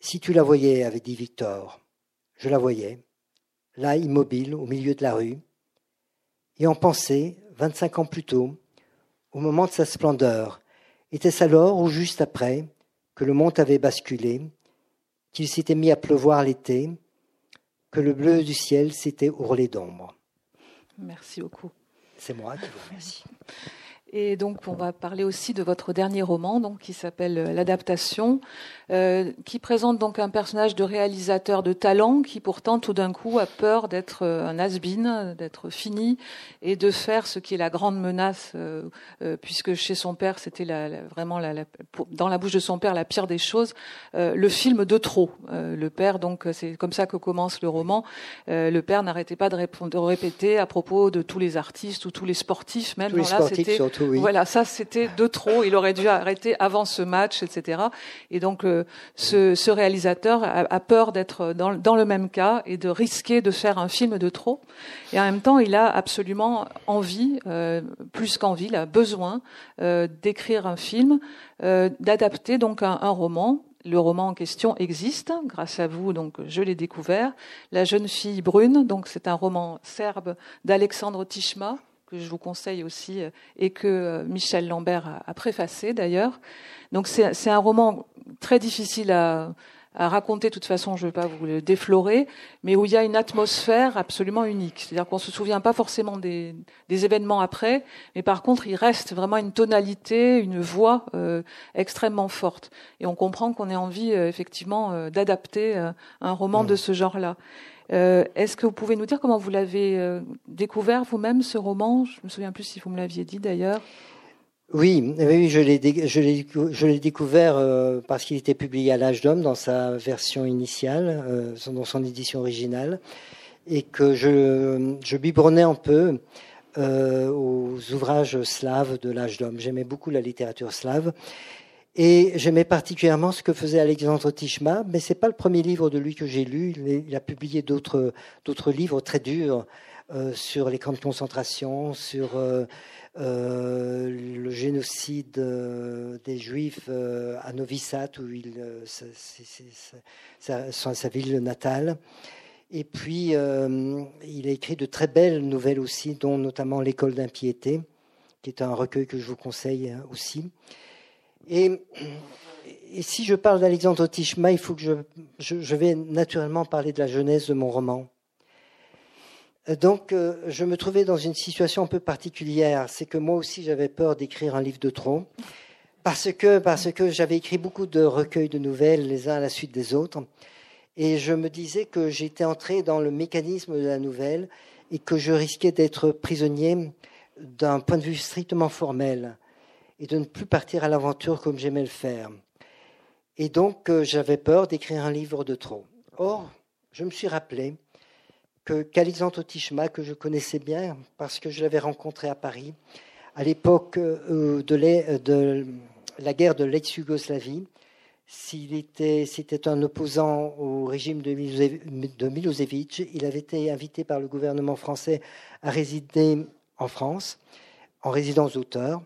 Si tu la voyais, avait dit Victor. Je la voyais, là immobile au milieu de la rue, et en pensée, vingt-cinq ans plus tôt, au moment de sa splendeur, était-ce alors ou juste après que le monde avait basculé, qu'il s'était mis à pleuvoir l'été, que le bleu du ciel s'était ourlé d'ombre Merci beaucoup. C'est moi qui vous remercie. Et donc, on va parler aussi de votre dernier roman, donc qui s'appelle euh, L'adaptation, euh, qui présente donc un personnage de réalisateur de talent qui pourtant tout d'un coup a peur d'être euh, un has-been, d'être fini et de faire ce qui est la grande menace, euh, euh, puisque chez son père c'était la, la, vraiment la, dans la bouche de son père la pire des choses, le film de trop. le père donc c'est comme ça que commence le roman. le père n'arrêtait pas de, répondre, de, répéter à propos de tous les artistes ou tous les sportifs même. Tous les sportifs surtout, oui. Voilà, ça c'était de trop. Il aurait dû arrêter avant ce match, etc. Et donc ce, ce, réalisateur a, a peur d'être dans, dans, le même cas et de risquer de faire un film de trop. Et en même temps, il a absolument envie, euh, plus qu'envie, il a besoin euh, d'écrire un film, euh, d'adapter donc un, un roman le roman en question existe, grâce à vous, donc je l'ai découvert. La jeune fille brune, donc c'est un roman serbe d'Alexandre Tishma, que je vous conseille aussi, et que Michel Lambert a, préfacé d'ailleurs. Donc c'est un roman très difficile à, à raconter, de toute façon, je ne vais pas vous le déflorer, mais où il y a une atmosphère absolument unique. C'est-à-dire qu'on ne se souvient pas forcément des, des, événements après, mais par contre, il reste vraiment une tonalité, une voix euh, extrêmement forte. Et on comprend qu'on ait envie, euh, effectivement, euh, d'adapter euh, un roman mmh. de ce genre-là. Euh, est-ce que vous pouvez nous dire comment vous l'avez découvert vous-même, ce roman? Je ne me souviens plus si vous me l'aviez dit d'ailleurs. Oui, oui, je l'ai, découvert euh, parce qu'il était publié à l'âge d'homme dans sa version initiale, euh, dans son édition originale, et que je, je biberonnais un peu euh, aux ouvrages slaves de l'âge d'homme. J'aimais beaucoup la littérature slave. Et j'aimais particulièrement ce que faisait Alexandre Tishma, mais c'est pas le premier livre de lui que j'ai lu. Il a publié d'autres, d'autres livres très durs euh, sur les camps de concentration, sur euh, euh, le génocide des Juifs à Novi Sad, où il, sa, sa, ville natale. Et puis, il a écrit de très belles nouvelles aussi, dont notamment L'école d'impiété, qui est un recueil que je vous conseille aussi. Et, si je parle d'Alexandre Tishma, il faut que je vais naturellement parler de la jeunesse de mon roman. Donc, euh, je me trouvais dans une situation un peu particulière. C'est que moi aussi, j'avais peur d'écrire un livre de trop. Parce que, parce que j'avais écrit beaucoup de recueils de nouvelles, les uns à la suite des autres. Et je me disais que j'étais entré dans le mécanisme de la nouvelle et que je risquais d'être prisonnier d'un point de vue strictement formel et de ne plus partir à l'aventure comme j'aimais le faire. Et donc, euh, j'avais peur d'écrire un livre de trop. Or, je me suis rappelé que qu'Alexandre Tishma, que je connaissais bien parce que je l'avais rencontré à Paris à l'époque euh, de, de, la guerre de l'ex-Yougoslavie. S'il était, un opposant au régime de Milosevic, il avait été invité par le gouvernement français à résider en France, en résidence d'auteur,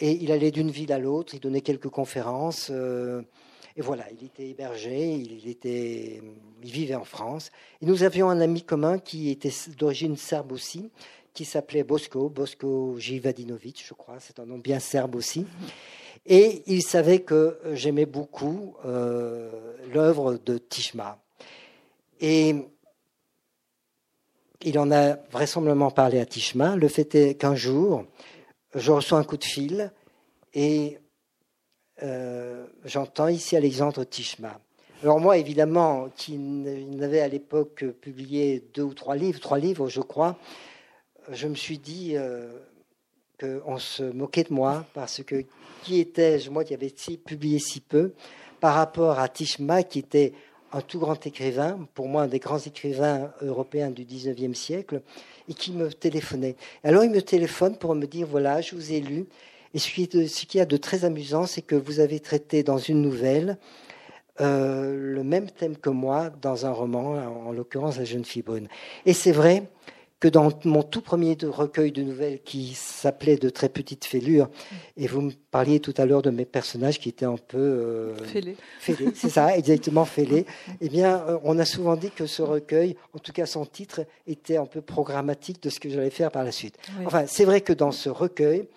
et il allait d'une ville à l'autre, il donnait quelques conférences. Euh, et voilà, il était hébergé, il, était, il vivait en France. Et nous avions un ami commun qui était d'origine serbe aussi, qui s'appelait Bosko, Bosko Jivadinovic, je crois, c'est un nom bien serbe aussi. Et il savait que j'aimais beaucoup euh, l'œuvre de Tishma. Et il en a vraisemblablement parlé à Tishma. Le fait est qu'un jour, je reçois un coup de fil et euh, j'entends ici Alexandre Tishma. Alors moi, évidemment, qui n'avait à l'époque publié deux ou trois livres, trois livres, je crois, je me suis dit euh, qu'on se moquait de moi parce que qui étais-je, moi qui avais publié si peu, par rapport à Tishma, qui était un tout grand écrivain, pour moi un des grands écrivains européens du 19e siècle, et qui me téléphonait. Alors il me téléphone pour me dire, voilà, je vous ai lu, et ce qui, y a de très amusant, c'est que vous avez traité dans une nouvelle euh, le même thème que moi dans un roman, en, l'occurrence La jeune fille brune. Et c'est vrai que dans mon tout premier recueil de nouvelles qui s'appelait De très petites fêlures, et vous me parliez tout à l'heure de mes personnages qui étaient un peu euh, fêlés, fêlés c'est ça, exactement fêlés. eh bien, euh, on a souvent dit que ce recueil, en tout cas son titre, était un peu programmatique de ce que j'allais faire par la suite. Oui. Enfin, c'est vrai que dans ce recueil,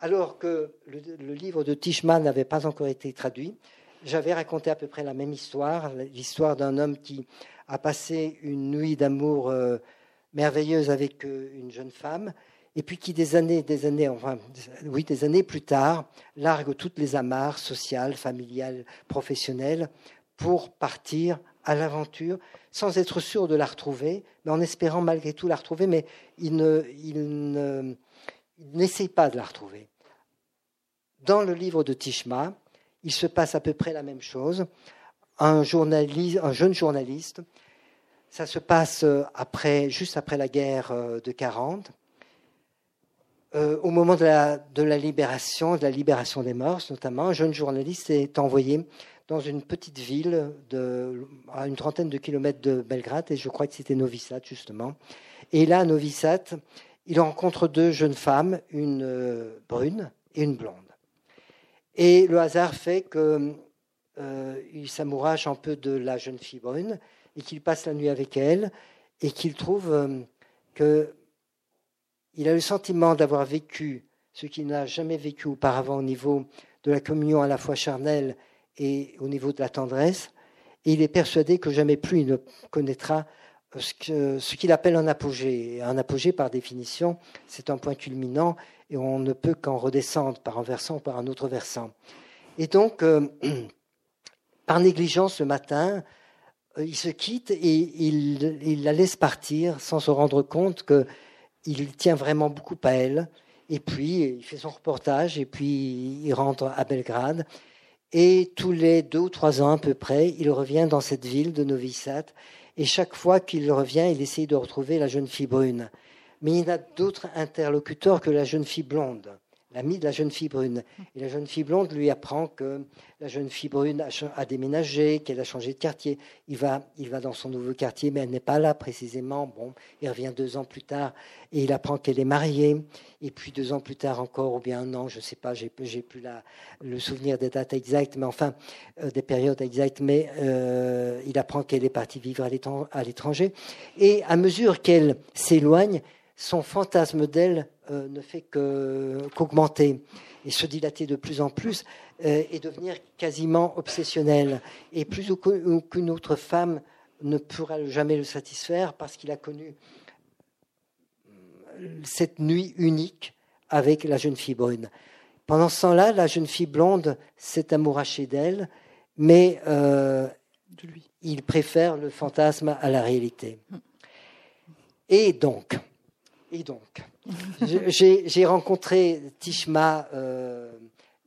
alors que le, le livre de Tishman n'avait pas encore été traduit, j'avais raconté à peu près la même histoire, l'histoire d'un homme qui a passé une nuit d'amour euh, merveilleuse avec euh, une jeune femme, et puis qui des années, des années, enfin, oui, des années plus tard, largue toutes les amarres sociales, familiales, professionnelles, pour partir à l'aventure, sans être sûr de la retrouver, mais en espérant malgré tout la retrouver, mais il ne, il n'essaye pas de la retrouver. Dans le livre de Tishma, il se passe à peu près la même chose. Un, journaliste, un jeune journaliste, ça se passe après, juste après la guerre euh, de 40, euh, au moment de la, libération, de la libération des morts notamment, un jeune journaliste est envoyé dans une petite ville à une trentaine de kilomètres de Belgrade, et je crois que c'était Novi Sad justement. Et là, à Novi Sad, il rencontre deux jeunes femmes, une euh, brune et une blonde. Et le hasard fait qu'il euh, un peu de la jeune fille brune et qu'il passe la nuit avec elle et qu'il trouve euh, que il a le sentiment d'avoir vécu ce qu'il n'a jamais vécu auparavant au niveau de la communion à la fois charnelle et au niveau de la tendresse. Et il est persuadé que jamais plus il ne connaîtra ce, ce qu'il appelle un apogée. Un apogée, par définition, c'est un point culminant et on ne peut qu'en redescendre par un versant ou par un autre versant. Et donc, euh, par négligence, ce matin, euh, il se quitte et il, la laisse partir sans se rendre compte que il tient vraiment beaucoup à elle. Et puis, il fait son reportage et puis il rentre à Belgrade. Et tous les deux ou trois ans à peu près, il revient dans cette ville de Novi Sad. Et chaque fois qu'il revient, il essaye de retrouver la jeune fille brune. Mais il n'a d'autres interlocuteurs que la jeune fille blonde l'ami de la jeune fille brune. Et la jeune fille blonde lui apprend que la jeune fille brune a, déménagé, qu'elle a changé de quartier. Il va, il va dans son nouveau quartier, mais elle n'est pas là précisément. Bon, il revient deux ans plus tard et il apprend qu'elle est mariée. Et puis deux ans plus tard encore, ou bien un an, je ne sais pas, j'ai plus le souvenir des dates exactes, mais enfin euh, des périodes exactes. Mais euh, il apprend qu'elle est partie vivre à l'étranger. Et à mesure qu'elle s'éloigne, son fantasme d'elle euh, ne fait qu'augmenter et se dilater de plus en plus euh, et devenir quasiment obsessionnel. Et plus aucune autre femme ne pourra jamais le satisfaire parce qu'il a connu euh, cette nuit unique avec la jeune fille brune. Pendant ce temps-là, la jeune fille blonde s'est amourachée d'elle, mais il préfère le fantasme à la réalité. Et donc, et donc, j'ai rencontré Tishma euh,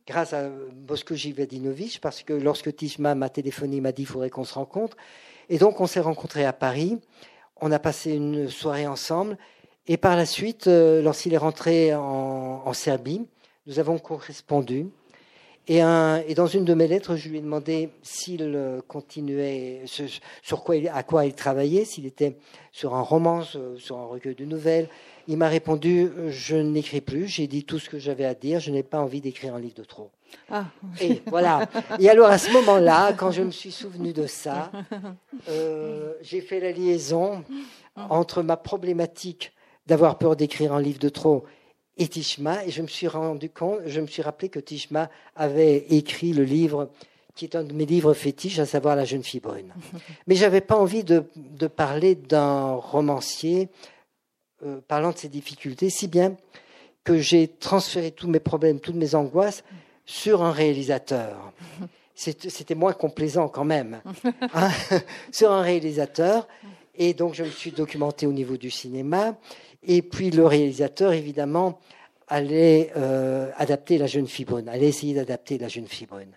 grâce à Bosko Jivadinovic, parce que lorsque Tishma m'a téléphoné, il m'a dit qu'il faudrait qu'on se rencontre. Et donc, on s'est rencontrés à Paris. On a passé une soirée ensemble. Et par la suite, euh, lorsqu'il est rentré en, Serbie, nous avons correspondu. Et, et, dans une de mes lettres, je lui ai demandé s'il continuait, sur quoi à quoi il travaillait, s'il était sur un roman, sur un recueil de nouvelles, il m'a répondu Je n'écris plus, j'ai dit tout ce que j'avais à dire, je n'ai pas envie d'écrire un livre de trop. Ah. Et voilà. Et alors à ce moment-là, quand je me suis souvenu de ça, euh, j'ai fait la liaison entre ma problématique d'avoir peur d'écrire un livre de trop et Tishma, et je me suis rendu compte, je me suis rappelé que Tishma avait écrit le livre qui est un de mes livres fétiches, à savoir La jeune fille brune. Mais j'avais pas envie de, de parler d'un romancier euh, parlant de ces difficultés, si bien que j'ai transféré tous mes problèmes, toutes mes angoisses sur un réalisateur. C'était moins complaisant quand même, hein, sur un réalisateur. Et donc je me suis documenté au niveau du cinéma. Et puis le réalisateur, évidemment, allait euh, adapter la jeune fille brune, allait essayer d'adapter la jeune fille brune.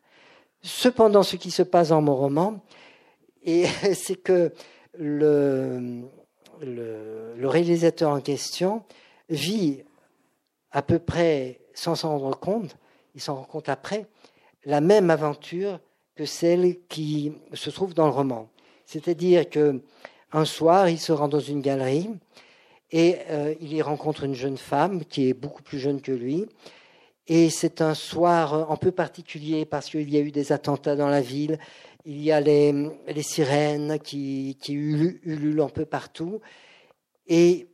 Cependant, ce qui se passe dans mon roman, c'est que le, le, réalisateur en question vit à peu près, sans s'en rendre compte, il s'en rend compte après, la même aventure que celle qui se trouve dans le roman. C'est-à-dire que un soir, il se rend dans une galerie et euh, il y rencontre une jeune femme qui est beaucoup plus jeune que lui. Et c'est un soir un peu particulier parce qu'il y a eu des attentats dans la ville il y a les, sirènes qui, ululent un peu partout. Et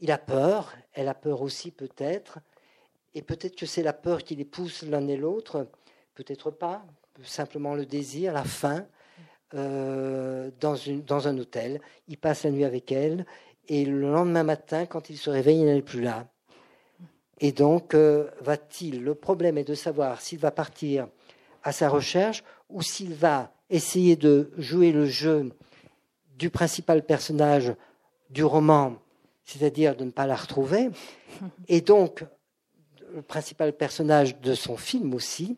il a peur, elle a peur aussi peut-être. Et peut-être que c'est la peur qui les pousse l'un et l'autre, peut-être pas, simplement le désir, la faim, euh, dans un hôtel. Il passe la nuit avec elle, et le lendemain matin, quand il se réveille, il n'est plus là. Et donc, euh, va-t-il Le problème est de savoir s'il va partir à sa recherche ou s'il va essayer de jouer le jeu du principal personnage du roman, c'est-à-dire de ne pas la retrouver, et donc le principal personnage de son film aussi,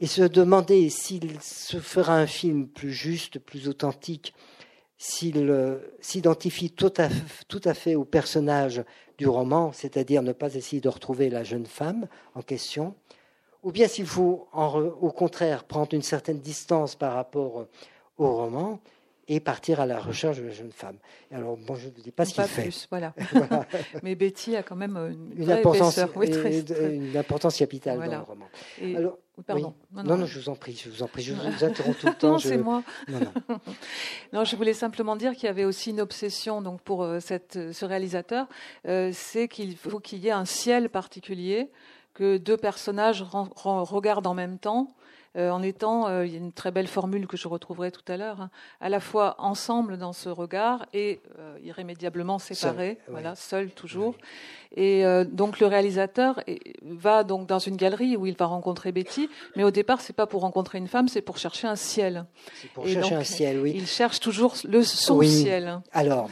et se demander s'il se fera un film plus juste, plus authentique, s'il euh, s'identifie tout à, tout à fait au personnage du roman, c'est-à-dire ne pas essayer de retrouver la jeune femme en question, ou bien s'il faut au contraire prendre une certaine distance par rapport au roman et partir à la recherche de la jeune femme. alors, bon, je ne dis pas ce qu'il fait. Plus, voilà. Mais Betty a quand même une, importance, oui, une importance capitale dans le roman. alors, Pardon. Non, non, je vous en prie, je vous en prie, je vous interromps tout le temps. non, c'est moi. Non, je voulais simplement dire qu'il y avait aussi une obsession donc pour euh, cette, ce réalisateur, euh, c'est qu'il faut qu'il y ait un ciel particulier que deux personnages regardent en même temps euh, en étant, euh, il y a une très belle formule que je retrouverai tout à l'heure, hein, à la fois ensemble dans ce regard et euh, irrémédiablement séparés, seul, voilà, seul toujours. Et donc le réalisateur va donc dans une galerie où il va rencontrer Betty, mais au départ c'est pas pour rencontrer une femme, c'est pour chercher un ciel. C'est pour chercher un ciel, oui. Il cherche toujours le son ciel. Alors.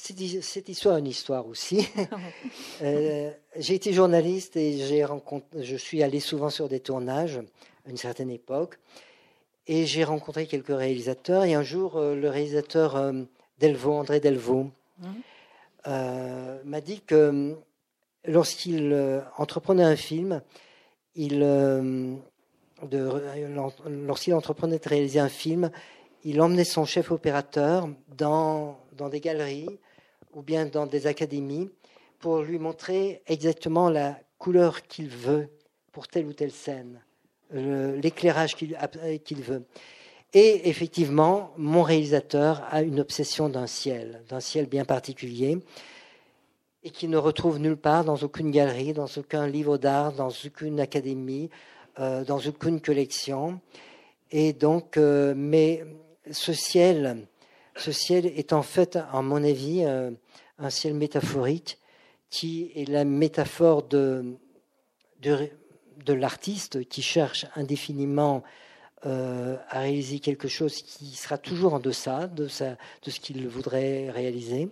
Cette histoire est une histoire aussi. j'ai été journaliste et j'ai je suis allé souvent sur des tournages une certaine époque. Et j'ai rencontré quelques réalisateurs. Et un jour, euh, le réalisateur euh, Delvaux, André Delvaux, mmh. euh, m'a dit que lorsqu'il entreprenait un film, il, lorsqu'il entreprenait de réaliser un film, il emmenait son chef opérateur dans, dans des galeries ou bien dans des académies pour lui montrer exactement la couleur qu'il veut pour telle ou telle scène l'éclairage qu'il veut. Et effectivement, mon réalisateur a une obsession d'un ciel, d'un ciel bien particulier, et qui ne retrouve nulle part, dans aucune galerie, dans aucun livre d'art, dans aucune académie, euh, dans aucune collection. Et donc, euh, mais ce ciel, ce ciel est en fait, à mon avis, euh, un ciel métaphorique qui est la métaphore de, de l'artiste qui cherche indéfiniment euh, à réaliser quelque chose qui sera toujours en deçà de, de ce qu'il voudrait réaliser.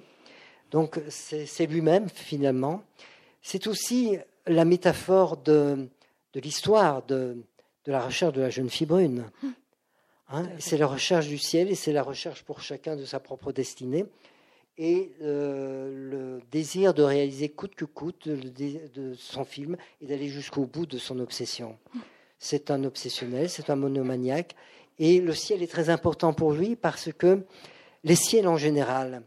Donc c'est lui-même finalement. C'est aussi la métaphore de, de l'histoire de, de, la recherche de la jeune fille brune. Hein, c'est la recherche du ciel et c'est la recherche pour chacun de sa propre destinée. Et euh, le désir de réaliser coûte que coûte de son film et d'aller jusqu'au bout de son obsession. C'est un obsessionnel, c'est un monomaniaque, et le ciel est très important pour lui parce que les ciels en général,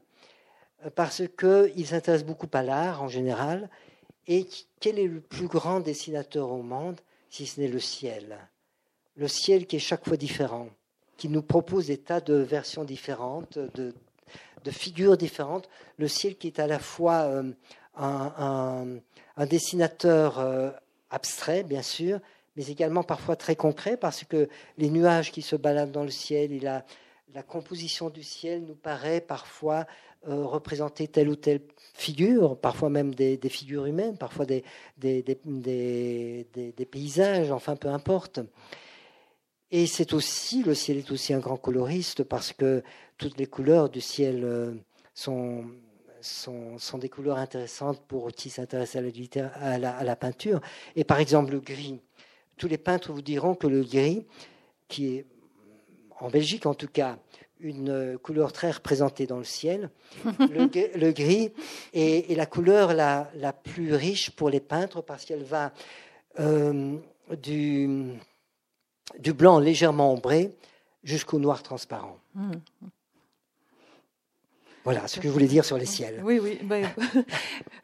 parce qu'il s'intéresse beaucoup à l'art en général, et quel est le plus grand dessinateur au monde si ce n'est le ciel? Le ciel qui est chaque fois différent, qui nous propose des tas de versions différentes, de figures différentes. Le ciel qui est à la fois euh, un, dessinateur euh, abstrait, bien sûr, mais également parfois très concret, parce que les nuages qui se baladent dans le ciel et la, la composition du ciel nous paraît parfois euh, représenter telle ou telle figure, parfois même des, figures humaines, parfois des, paysages, enfin peu importe. Et c'est aussi, le ciel est aussi un grand coloriste parce que toutes les couleurs du ciel euh, sont, sont, des couleurs intéressantes pour qui s'intéresse à la, à, la, peinture. Et par exemple, le gris. Tous les peintres vous diront que le gris, qui est, en Belgique en tout cas, une couleur très représentée dans le ciel, le, gris est, la couleur la, la, plus riche pour les peintres parce qu'elle va euh, du, du blanc légèrement ombré jusqu'au noir transparent. Mmh. Voilà ce que je voulais dire sur les ciels. Oui, oui.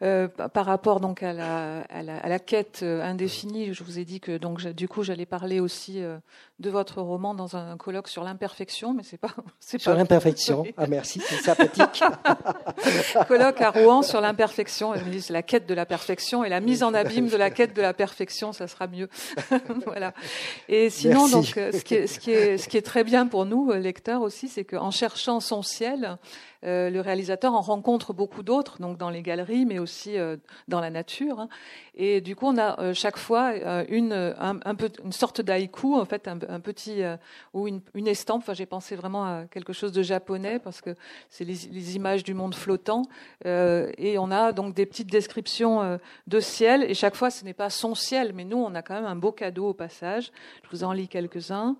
Euh, par rapport donc à la, à la, à la, quête euh, indéfinie, je vous ai dit que donc du coup j'allais parler aussi euh, de votre roman dans un colloque sur l'imperfection, mais c'est pas c'est sur l'imperfection. Ah merci, c'est sympathique. colloque à Rouen sur l'imperfection. La quête de la perfection et la mise en abîme de la quête de la perfection, ça sera mieux. voilà. Et sinon donc ce qui est ce qui est ce qui est très bien pour nous lecteurs aussi, c'est qu'en cherchant son ciel euh, le réalisateur en rencontre beaucoup d'autres, donc dans les galeries, mais aussi euh, dans la nature. Hein. Et du coup, on a euh, chaque fois une, sorte d'haïku, en fait, un, petit ou une, une, estampe. Enfin, j'ai pensé vraiment à quelque chose de japonais parce que c'est les, les, images du monde flottant. et on a donc des petites descriptions de ciel. Et chaque fois, ce n'est pas son ciel, mais nous, on a quand même un beau cadeau au passage. Je vous en lis quelques-uns.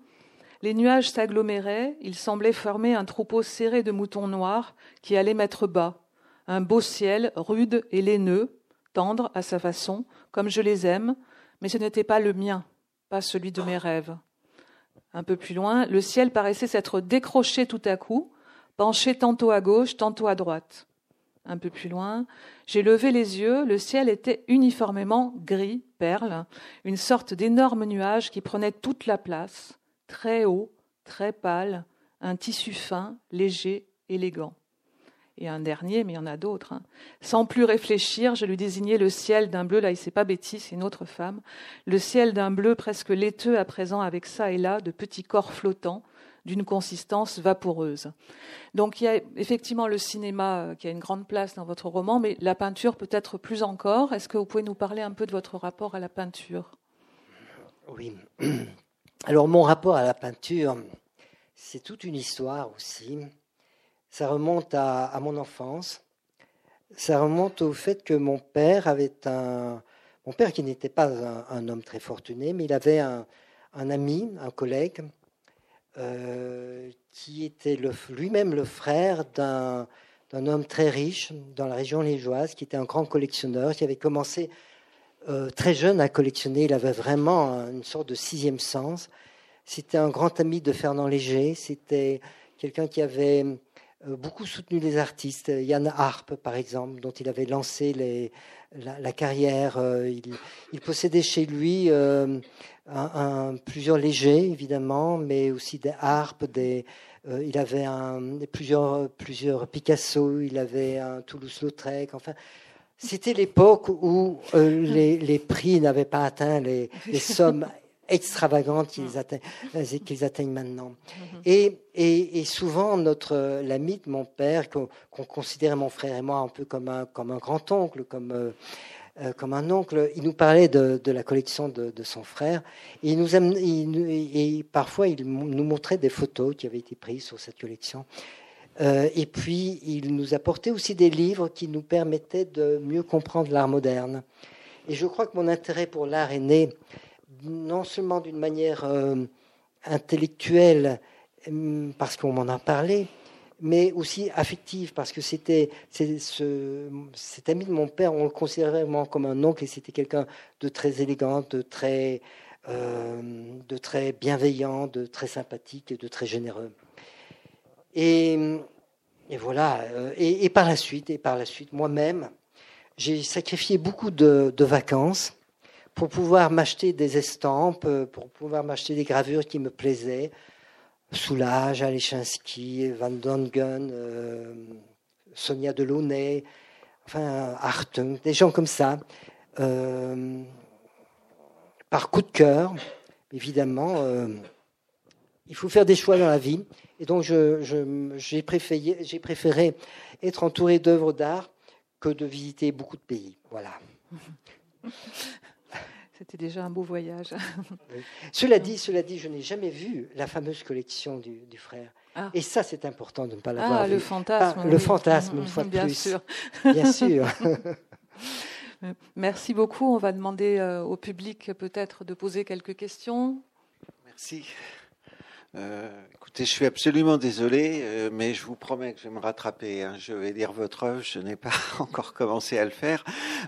Les nuages s'aggloméraient, ils semblaient former un troupeau serré de moutons noirs qui allaient mettre bas. Un beau ciel, rude et laineux, tendre à sa façon, comme je les aime, mais ce n'était pas le mien, pas celui de mes rêves. Un peu plus loin, le ciel paraissait s'être décroché tout à coup, penché tantôt à gauche, tantôt à droite. Un peu plus loin, j'ai levé les yeux, le ciel était uniformément gris, perle, une sorte d'énorme nuage qui prenait toute la place, très haut, très pâle, un tissu fin, léger, élégant. Et un dernier, mais il y en a d'autres. Hein. Sans plus réfléchir, je lui désignais le ciel d'un bleu, là il c'est pas Betty, c'est une autre femme, le ciel d'un bleu presque laiteux à présent avec ça et là de petits corps flottants d'une consistance vaporeuse. Donc il y a effectivement le cinéma euh, qui a une grande place dans votre roman, mais la peinture peut-être plus encore. Est-ce que vous pouvez nous parler un peu de votre rapport à la peinture? Oui. Alors mon rapport à la peinture, c'est toute une histoire aussi. Ça remonte à, mon enfance. Ça remonte au fait que mon père avait un... Mon père qui n'était pas un, homme très fortuné, mais il avait un, ami, un collègue, euh, qui était lui-même le frère d'un homme très riche dans la région liégeoise, qui était un grand collectionneur, qui avait commencé euh, très jeune à collectionner. Il avait vraiment une sorte de sixième sens. C'était un grand ami de Fernand Léger. C'était quelqu'un qui avait euh, beaucoup soutenu les artistes. Yann Harpe, par exemple, dont il avait lancé la, carrière. Euh, il, possédait chez lui plusieurs légers, évidemment, mais aussi des harpes, il avait plusieurs, plusieurs Picasso, il avait un Toulouse-Lautrec, enfin, c'était l'époque où euh, les, prix n'avaient pas atteint les, sommes extravagantes qu'ils atteignent, euh, atteignent maintenant. Mm-hmm. Et, souvent, notre l'ami de mon père, qu'on considérait mon frère et moi un peu comme un, comme un grand-oncle, comme, euh, comme un oncle, il nous parlait de, la collection de, son frère. Et, il nous, et parfois, il nous montrait des photos qui avaient été prises sur cette collection. Euh, et puis, il nous apportait aussi des livres qui nous permettaient de mieux comprendre l'art moderne. Et je crois que mon intérêt pour l'art est né non seulement d'une manière euh, intellectuelle, hum, parce qu'on m'en a parlé, mais aussi affective, parce que c'était ce, cet ami de mon père, on le considérait vraiment comme un oncle, et c'était quelqu'un de très élégant, de très, euh, de très bienveillant, de très sympathique et de très généreux. Et, voilà. Euh, et, par la suite, et par la suite, moi-même, j'ai sacrifié beaucoup de, vacances pour pouvoir m'acheter des estampes, pour pouvoir m'acheter des gravures qui me plaisaient. Soulage, Alechinsky, Van Dongen, euh, Sonia Delaunay, enfin Hartung, des gens comme ça, euh, par coup de cœur, évidemment il faut faire des choix dans la vie. Et donc, j'ai préféré, préféré, être entouré d'œuvres d'art que de visiter beaucoup de pays. Voilà. C'était déjà un beau voyage. Cela dit, cela dit, je n'ai jamais vu la fameuse collection du, frère. Ah. Et ça, c'est important de ne pas l'avoir ah, Le fantasme. Ah, le fantasme, une fois de Bien plus. Sûr. Bien sûr. Merci beaucoup. On va demander euh, au public peut-être de poser quelques questions. Merci. Euh, écoutez, je suis absolument désolé, euh, mais je vous promets que je vais me rattraper. Hein. Je vais lire votre œuvre. Je n'ai pas encore commencé à le faire,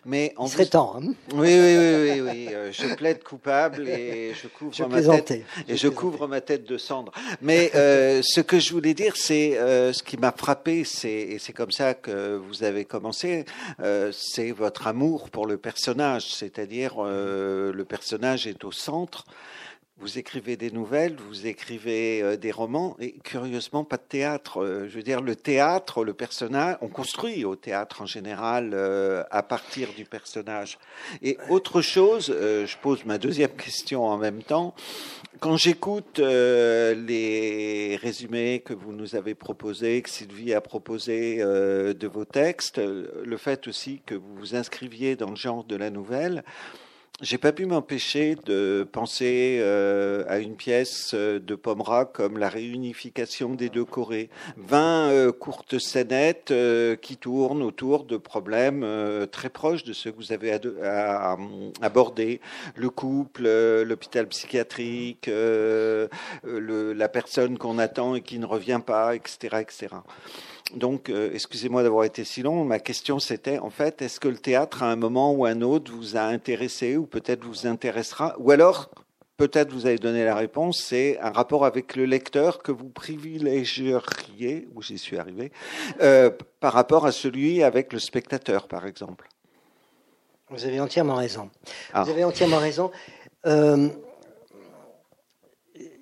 mais en Il serait temps. Hein oui, oui, oui, oui. oui. Euh, je plaide coupable et je couvre ma tête et je, couvre ma tête de cendre. Mais ce que je voulais dire, c'est ce qui m'a frappé, c'est et c'est comme ça que vous avez commencé, c'est votre amour pour le personnage, c'est-à-dire le personnage est au centre vous écrivez des nouvelles, vous écrivez euh, des romans, et curieusement, pas de théâtre. Euh, je veux dire, le théâtre, le personnage, on construit au théâtre en général euh, à partir du personnage. Et autre chose, je pose ma deuxième question en même temps. Quand j'écoute les résumés que vous nous avez proposés, que Sylvie a proposés de vos textes, le fait aussi que vous vous inscriviez dans le genre de la nouvelle, j'ai pas pu m'empêcher de penser euh, à une pièce euh, de Pomera comme la réunification des deux Corées. 20 euh, courtes scénettes qui tournent autour de problèmes très proches de ceux que vous avez abordés. Le couple, l'hôpital psychiatrique, le, la personne qu'on attend et qui ne revient pas, etc. etc. Donc, euh, excusez-moi d'avoir été si long. Ma question, c'était en fait, est-ce que le théâtre, à un moment ou un autre, vous a intéressé ou peut-être vous intéressera? Ou alors, peut-être vous avez donné la réponse, c'est un rapport avec le lecteur que vous privilégieriez, où j'y suis arrivé, euh, par rapport à celui avec le spectateur, par exemple. Vous avez entièrement raison. Ah. Vous avez entièrement raison. Euh,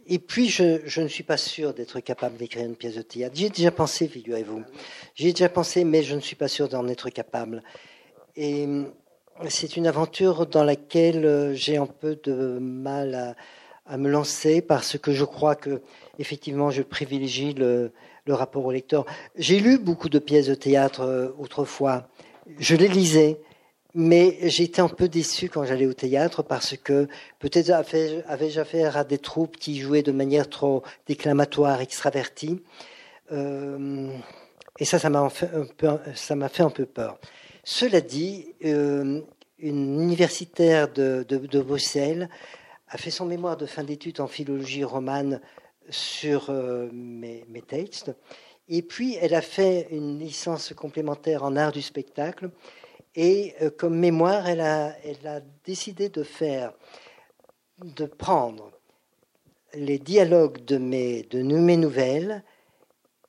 et puis, je, ne suis pas sûr d'être capable d'écrire une pièce de théâtre. J'y ai déjà pensé, figurez-vous. J'y ai déjà pensé, mais je ne suis pas sûr d'en être capable. Et c'est une aventure dans laquelle euh, j'ai un peu de mal à, me lancer parce que je crois que, effectivement, je privilégie le, le rapport au lecteur. J'ai lu beaucoup de pièces de théâtre euh, autrefois. Je les lisais mais j'étais un peu déçu quand j'allais au théâtre parce que peut-être avais-je affaire à des troupes qui jouaient de manière trop déclamatoire, extravertie. Euh, et ça, ça m'a fait, fait un peu peur. Cela dit, euh, une universitaire de, Bruxelles a fait son mémoire de fin d'études en philologie romane sur euh, mes, mes, textes. Et puis, elle a fait une licence complémentaire en art du spectacle et euh, comme mémoire, elle a, elle a décidé de faire, de prendre les dialogues de mes, de mes nouvelles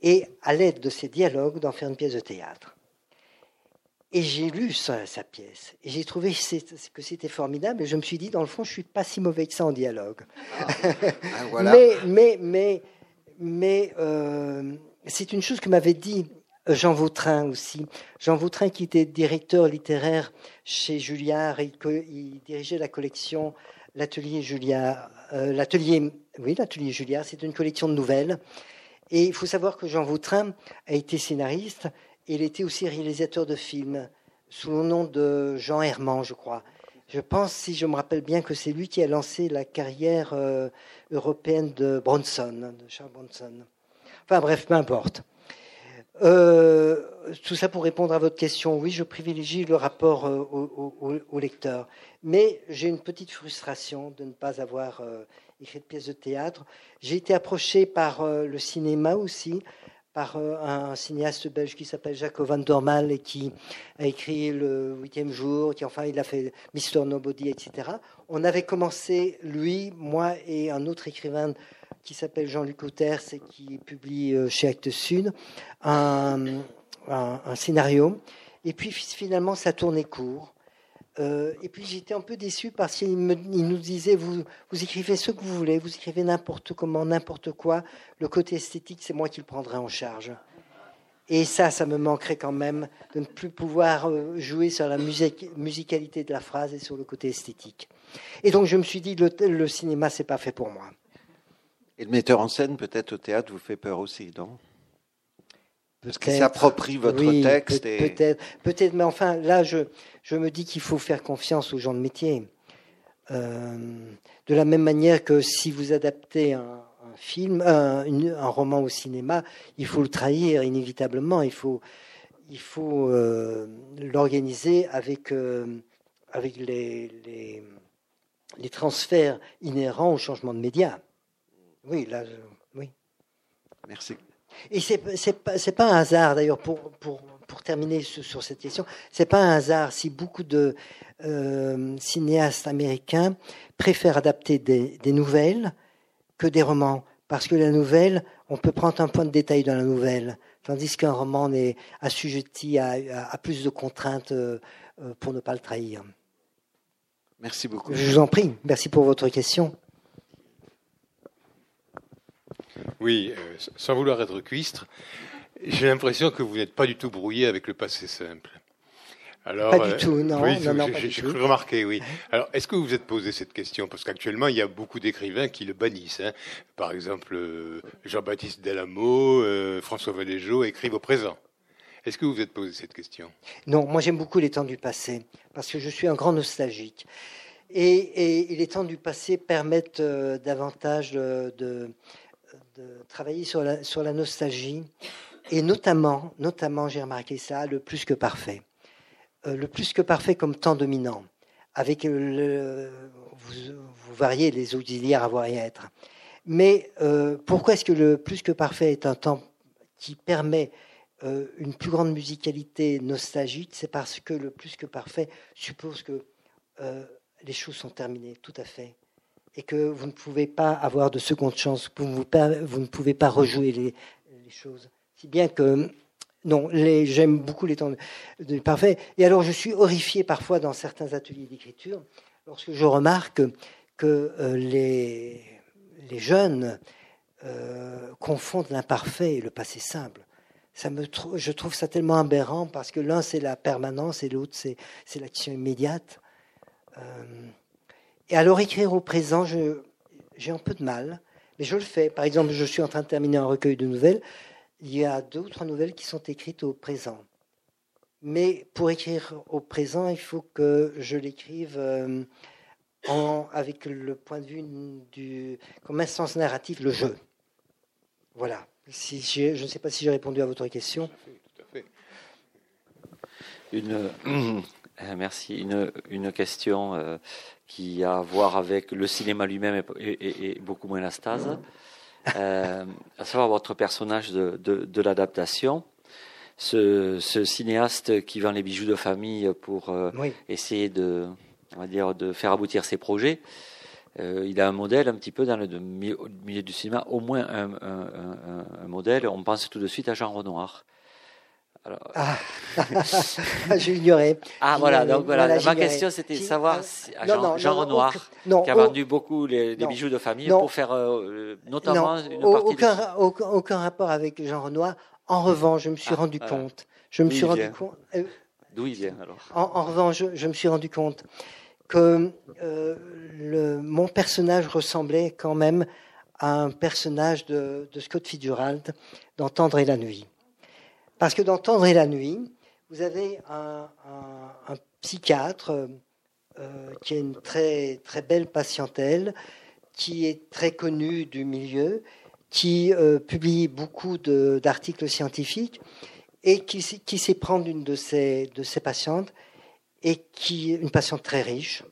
et à l'aide de ces dialogues d'en faire une pièce de théâtre. Et j'ai lu sa, sa, pièce et j'ai trouvé que c'était formidable et je me suis dit, dans le fond, je suis pas si mauvais que ça en dialogue. Ah, ah, mais mais, mais, mais euh, c'est une chose que m'avait dit Jean Vautrin aussi. Jean Vautrin qui était directeur littéraire chez Julliard il dirigeait la collection L'Atelier Julliard. Euh, l'atelier, oui, l'Atelier Julliard, c'est une collection de nouvelles. Et il faut savoir que Jean Vautrin a été scénariste et il était aussi réalisateur de films sous le nom de Jean Herman, je crois. Je pense, si je me rappelle bien, que c'est lui qui a lancé la carrière euh, européenne de Bronson, de Charles Bronson. Enfin bref, peu importe. Euh, tout ça pour répondre à votre question. Oui, je privilégie le rapport euh, au, lecteur. Mais j'ai une petite frustration de ne pas avoir euh, écrit de pièce de théâtre. J'ai été approché par le cinéma aussi, par un cinéaste belge qui s'appelle Jacques Van Dormal et qui a écrit Le huitième jour, qui enfin il a fait Mister Nobody, etc. On avait commencé, lui, moi et un autre écrivain qui s'appelle Jean-Luc Auters et qui publie euh, chez Actes Sud un, scénario. Et puis finalement, ça tournait court. Euh, et puis j'étais un peu déçu parce qu'il nous disait vous, vous écrivez ce que vous voulez, vous écrivez n'importe comment, n'importe quoi. Le côté esthétique, c'est moi qui le prendrai en charge. Et ça, ça me manquerait quand même de ne plus pouvoir euh, jouer sur la musicalité de la phrase et sur le côté esthétique. Et donc je me suis dit le, le cinéma, c'est pas fait pour moi. Et le metteur en scène, peut-être au théâtre, vous fait peur aussi, non? Parce qu'il s'approprie votre texte. Peut-être, peut-être, mais enfin, là, je, je me dis qu'il faut faire confiance aux gens de métier. Euh, de la même manière que si vous adaptez un, film, un, un, roman au cinéma, il faut le trahir inévitablement. Il faut, il faut euh, l'organiser avec, euh, avec les, les, les transferts inhérents au changement de médias. Oui, là, oui. Merci. Et c'est n'est pas, un hasard, d'ailleurs, pour, pour, pour, terminer sur, cette question, c'est pas un hasard si beaucoup de euh, cinéastes américains préfèrent adapter des, nouvelles que des romans. Parce que la nouvelle, on peut prendre un point de détail dans la nouvelle, tandis qu'un roman est assujetti à, à, plus de contraintes euh, pour ne pas le trahir. Merci beaucoup. Je vous en prie. Merci pour votre question. Oui, euh, sans vouloir être cuistre, j'ai l'impression que vous n'êtes pas du tout brouillé avec le passé simple. Alors, pas du euh, tout, non. Oui, j'ai cru remarquer, oui. Alors, est-ce que vous vous êtes posé cette question? Parce qu'actuellement, il y a beaucoup d'écrivains qui le bannissent. Hein. Par exemple, euh, Jean-Baptiste Delamo, François Valéjo écrivent au présent. Est-ce que vous vous êtes posé cette question? Non, moi j'aime beaucoup les temps du passé, parce que je suis un grand nostalgique. Et, les temps du passé permettent davantage de, travailler sur la, nostalgie, et notamment, notamment j'ai remarqué ça, le plus que parfait. Euh, le plus que parfait comme temps dominant. Avec le, vous, variez les auxiliaires avoir et être. Mais euh, pourquoi est-ce que le plus que parfait est un temps qui permet euh, une plus grande musicalité nostalgique, c'est parce que le plus que parfait suppose que les choses sont terminées, tout à fait, et que vous ne pouvez pas avoir de seconde chance, vous, vous ne pouvez pas rejouer les, choses. Si bien que, non, j'aime beaucoup les temps de, parfait. Et alors, je suis horrifié parfois dans certains ateliers d'écriture lorsque je remarque que euh, les, jeunes confondent l'imparfait et le passé simple ça me, je trouve ça tellement aberrant parce que l'un c'est la permanence et l'autre c'est, l'action immédiate. Euh, et alors écrire au présent, j'ai un peu de mal, mais je le fais. Par exemple, je suis en train de terminer un recueil de nouvelles. Il y a deux ou trois nouvelles qui sont écrites au présent. Mais pour écrire au présent, il faut que je l'écrive euh, avec le point de vue du, comme instance narrative, le jeu. Voilà. Je ne sais pas si j'ai répondu à votre question. Tout à fait. Une, euh, merci. Une, une question euh, qui a à voir avec le cinéma lui-même et, beaucoup moins la stase. Euh, à savoir votre personnage de, de, l'adaptation. Ce, ce, cinéaste qui vend les bijoux de famille pour essayer de, on va dire, de faire aboutir ses projets. Euh, il a un modèle un petit peu dans le milieu du cinéma, au moins un, modèle. On pense tout de suite à Jean Renoir. Alors... Ah, j'ai ignoré. Ah voilà, donc voilà, ma question c'était de savoir si, Jean, Renoir, qui a vendu beaucoup les, bijoux de famille pour faire euh, notamment une partie aucun, aucun, rapport avec Jean Renoir. En revanche, je me suis ah, rendu compte. Je me suis rendu compte. Euh, D'où il vient alors? En, revanche, je, me suis rendu compte que euh, le, mon personnage ressemblait quand même à un personnage de, Scott Fitzgerald d'Entendre et la nuit. Parce que d'Entendre et la nuit, vous avez un, psychiatre euh, qui a une très, très belle patientèle, qui est très connu du milieu, qui euh, publie beaucoup d'articles scientifiques et qui, sait prendre une de ses, patientes et qui une patiente très riche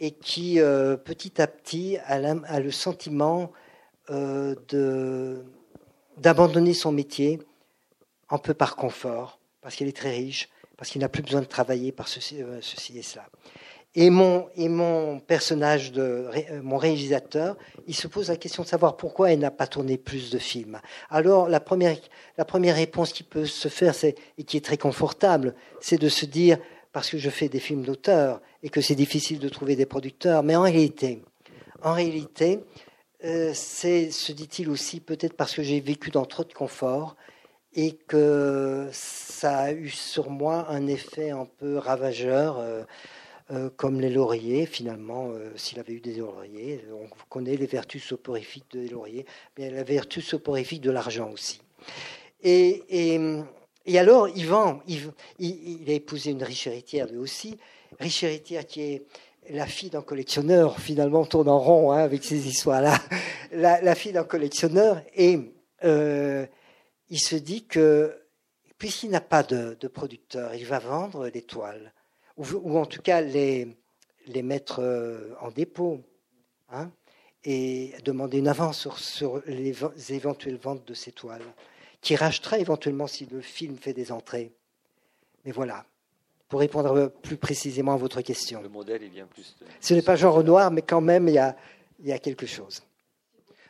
et qui euh, petit à petit a, le sentiment euh, d'abandonner son métier un peu par confort parce qu'elle est très riche parce qu'il n'a plus besoin de travailler par ceci, euh, et cela et mon, personnage, de, mon réalisateur, il se pose la question de savoir pourquoi elle n'a pas tourné plus de films. Alors, la première, réponse qui peut se faire, et qui est très confortable, c'est de se dire, parce que je fais des films d'auteur et que c'est difficile de trouver des producteurs. Mais en réalité, en réalité, euh, c'est, se dit-il aussi, peut-être parce que j'ai vécu dans trop de confort et que ça a eu sur moi un effet un peu ravageur. Euh, euh, comme les lauriers, finalement, s'il avait eu des lauriers, on connaît les vertus soporifiques des lauriers, mais la vertu soporifique de l'argent aussi. Et, et, et alors, Yvan, il, a épousé une riche héritière lui aussi, riche héritière qui est la fille d'un collectionneur, finalement on tourne en rond hein, avec ces histoires-là, la, fille d'un collectionneur, et euh, il se dit que, puisqu'il n'a pas de, producteur, il va vendre les toiles, ou, en tout cas les, les mettre euh, en dépôt, hein, et demander une avance sur, sur les éventuelles ventes de ces toiles qui rachètera éventuellement si le film fait des entrées. Mais voilà, pour répondre plus précisément à votre question. Le modèle, plus. Ce n'est pas Jean Renoir, mais quand même, il y a, il y a quelque chose.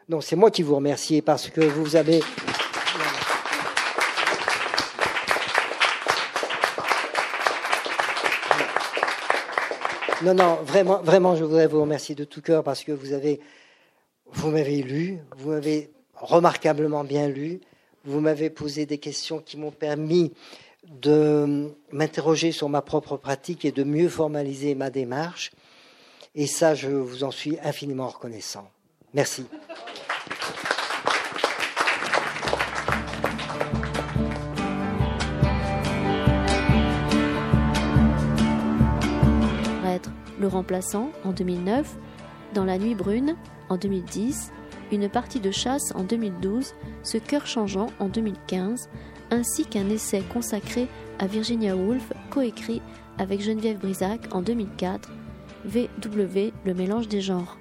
Non, c'est moi qui vous remercie parce que vous avez. Non, non, vraiment, vraiment, je voudrais vous remercier de tout cœur parce que vous avez, vous m'avez lu, vous m'avez remarquablement bien lu. Vous m'avez posé des questions qui m'ont permis de m'interroger sur ma propre pratique et de mieux formaliser ma démarche. Et ça, je vous en suis infiniment reconnaissant. Merci. Le remplaçant en 2009, Dans la nuit brune en 2010, Une partie de chasse en 2012, Ce cœur changeant en 2015, ainsi qu'un essai consacré à Virginia Woolf, coécrit avec Geneviève Brisac en 2004, VW, le mélange des genres.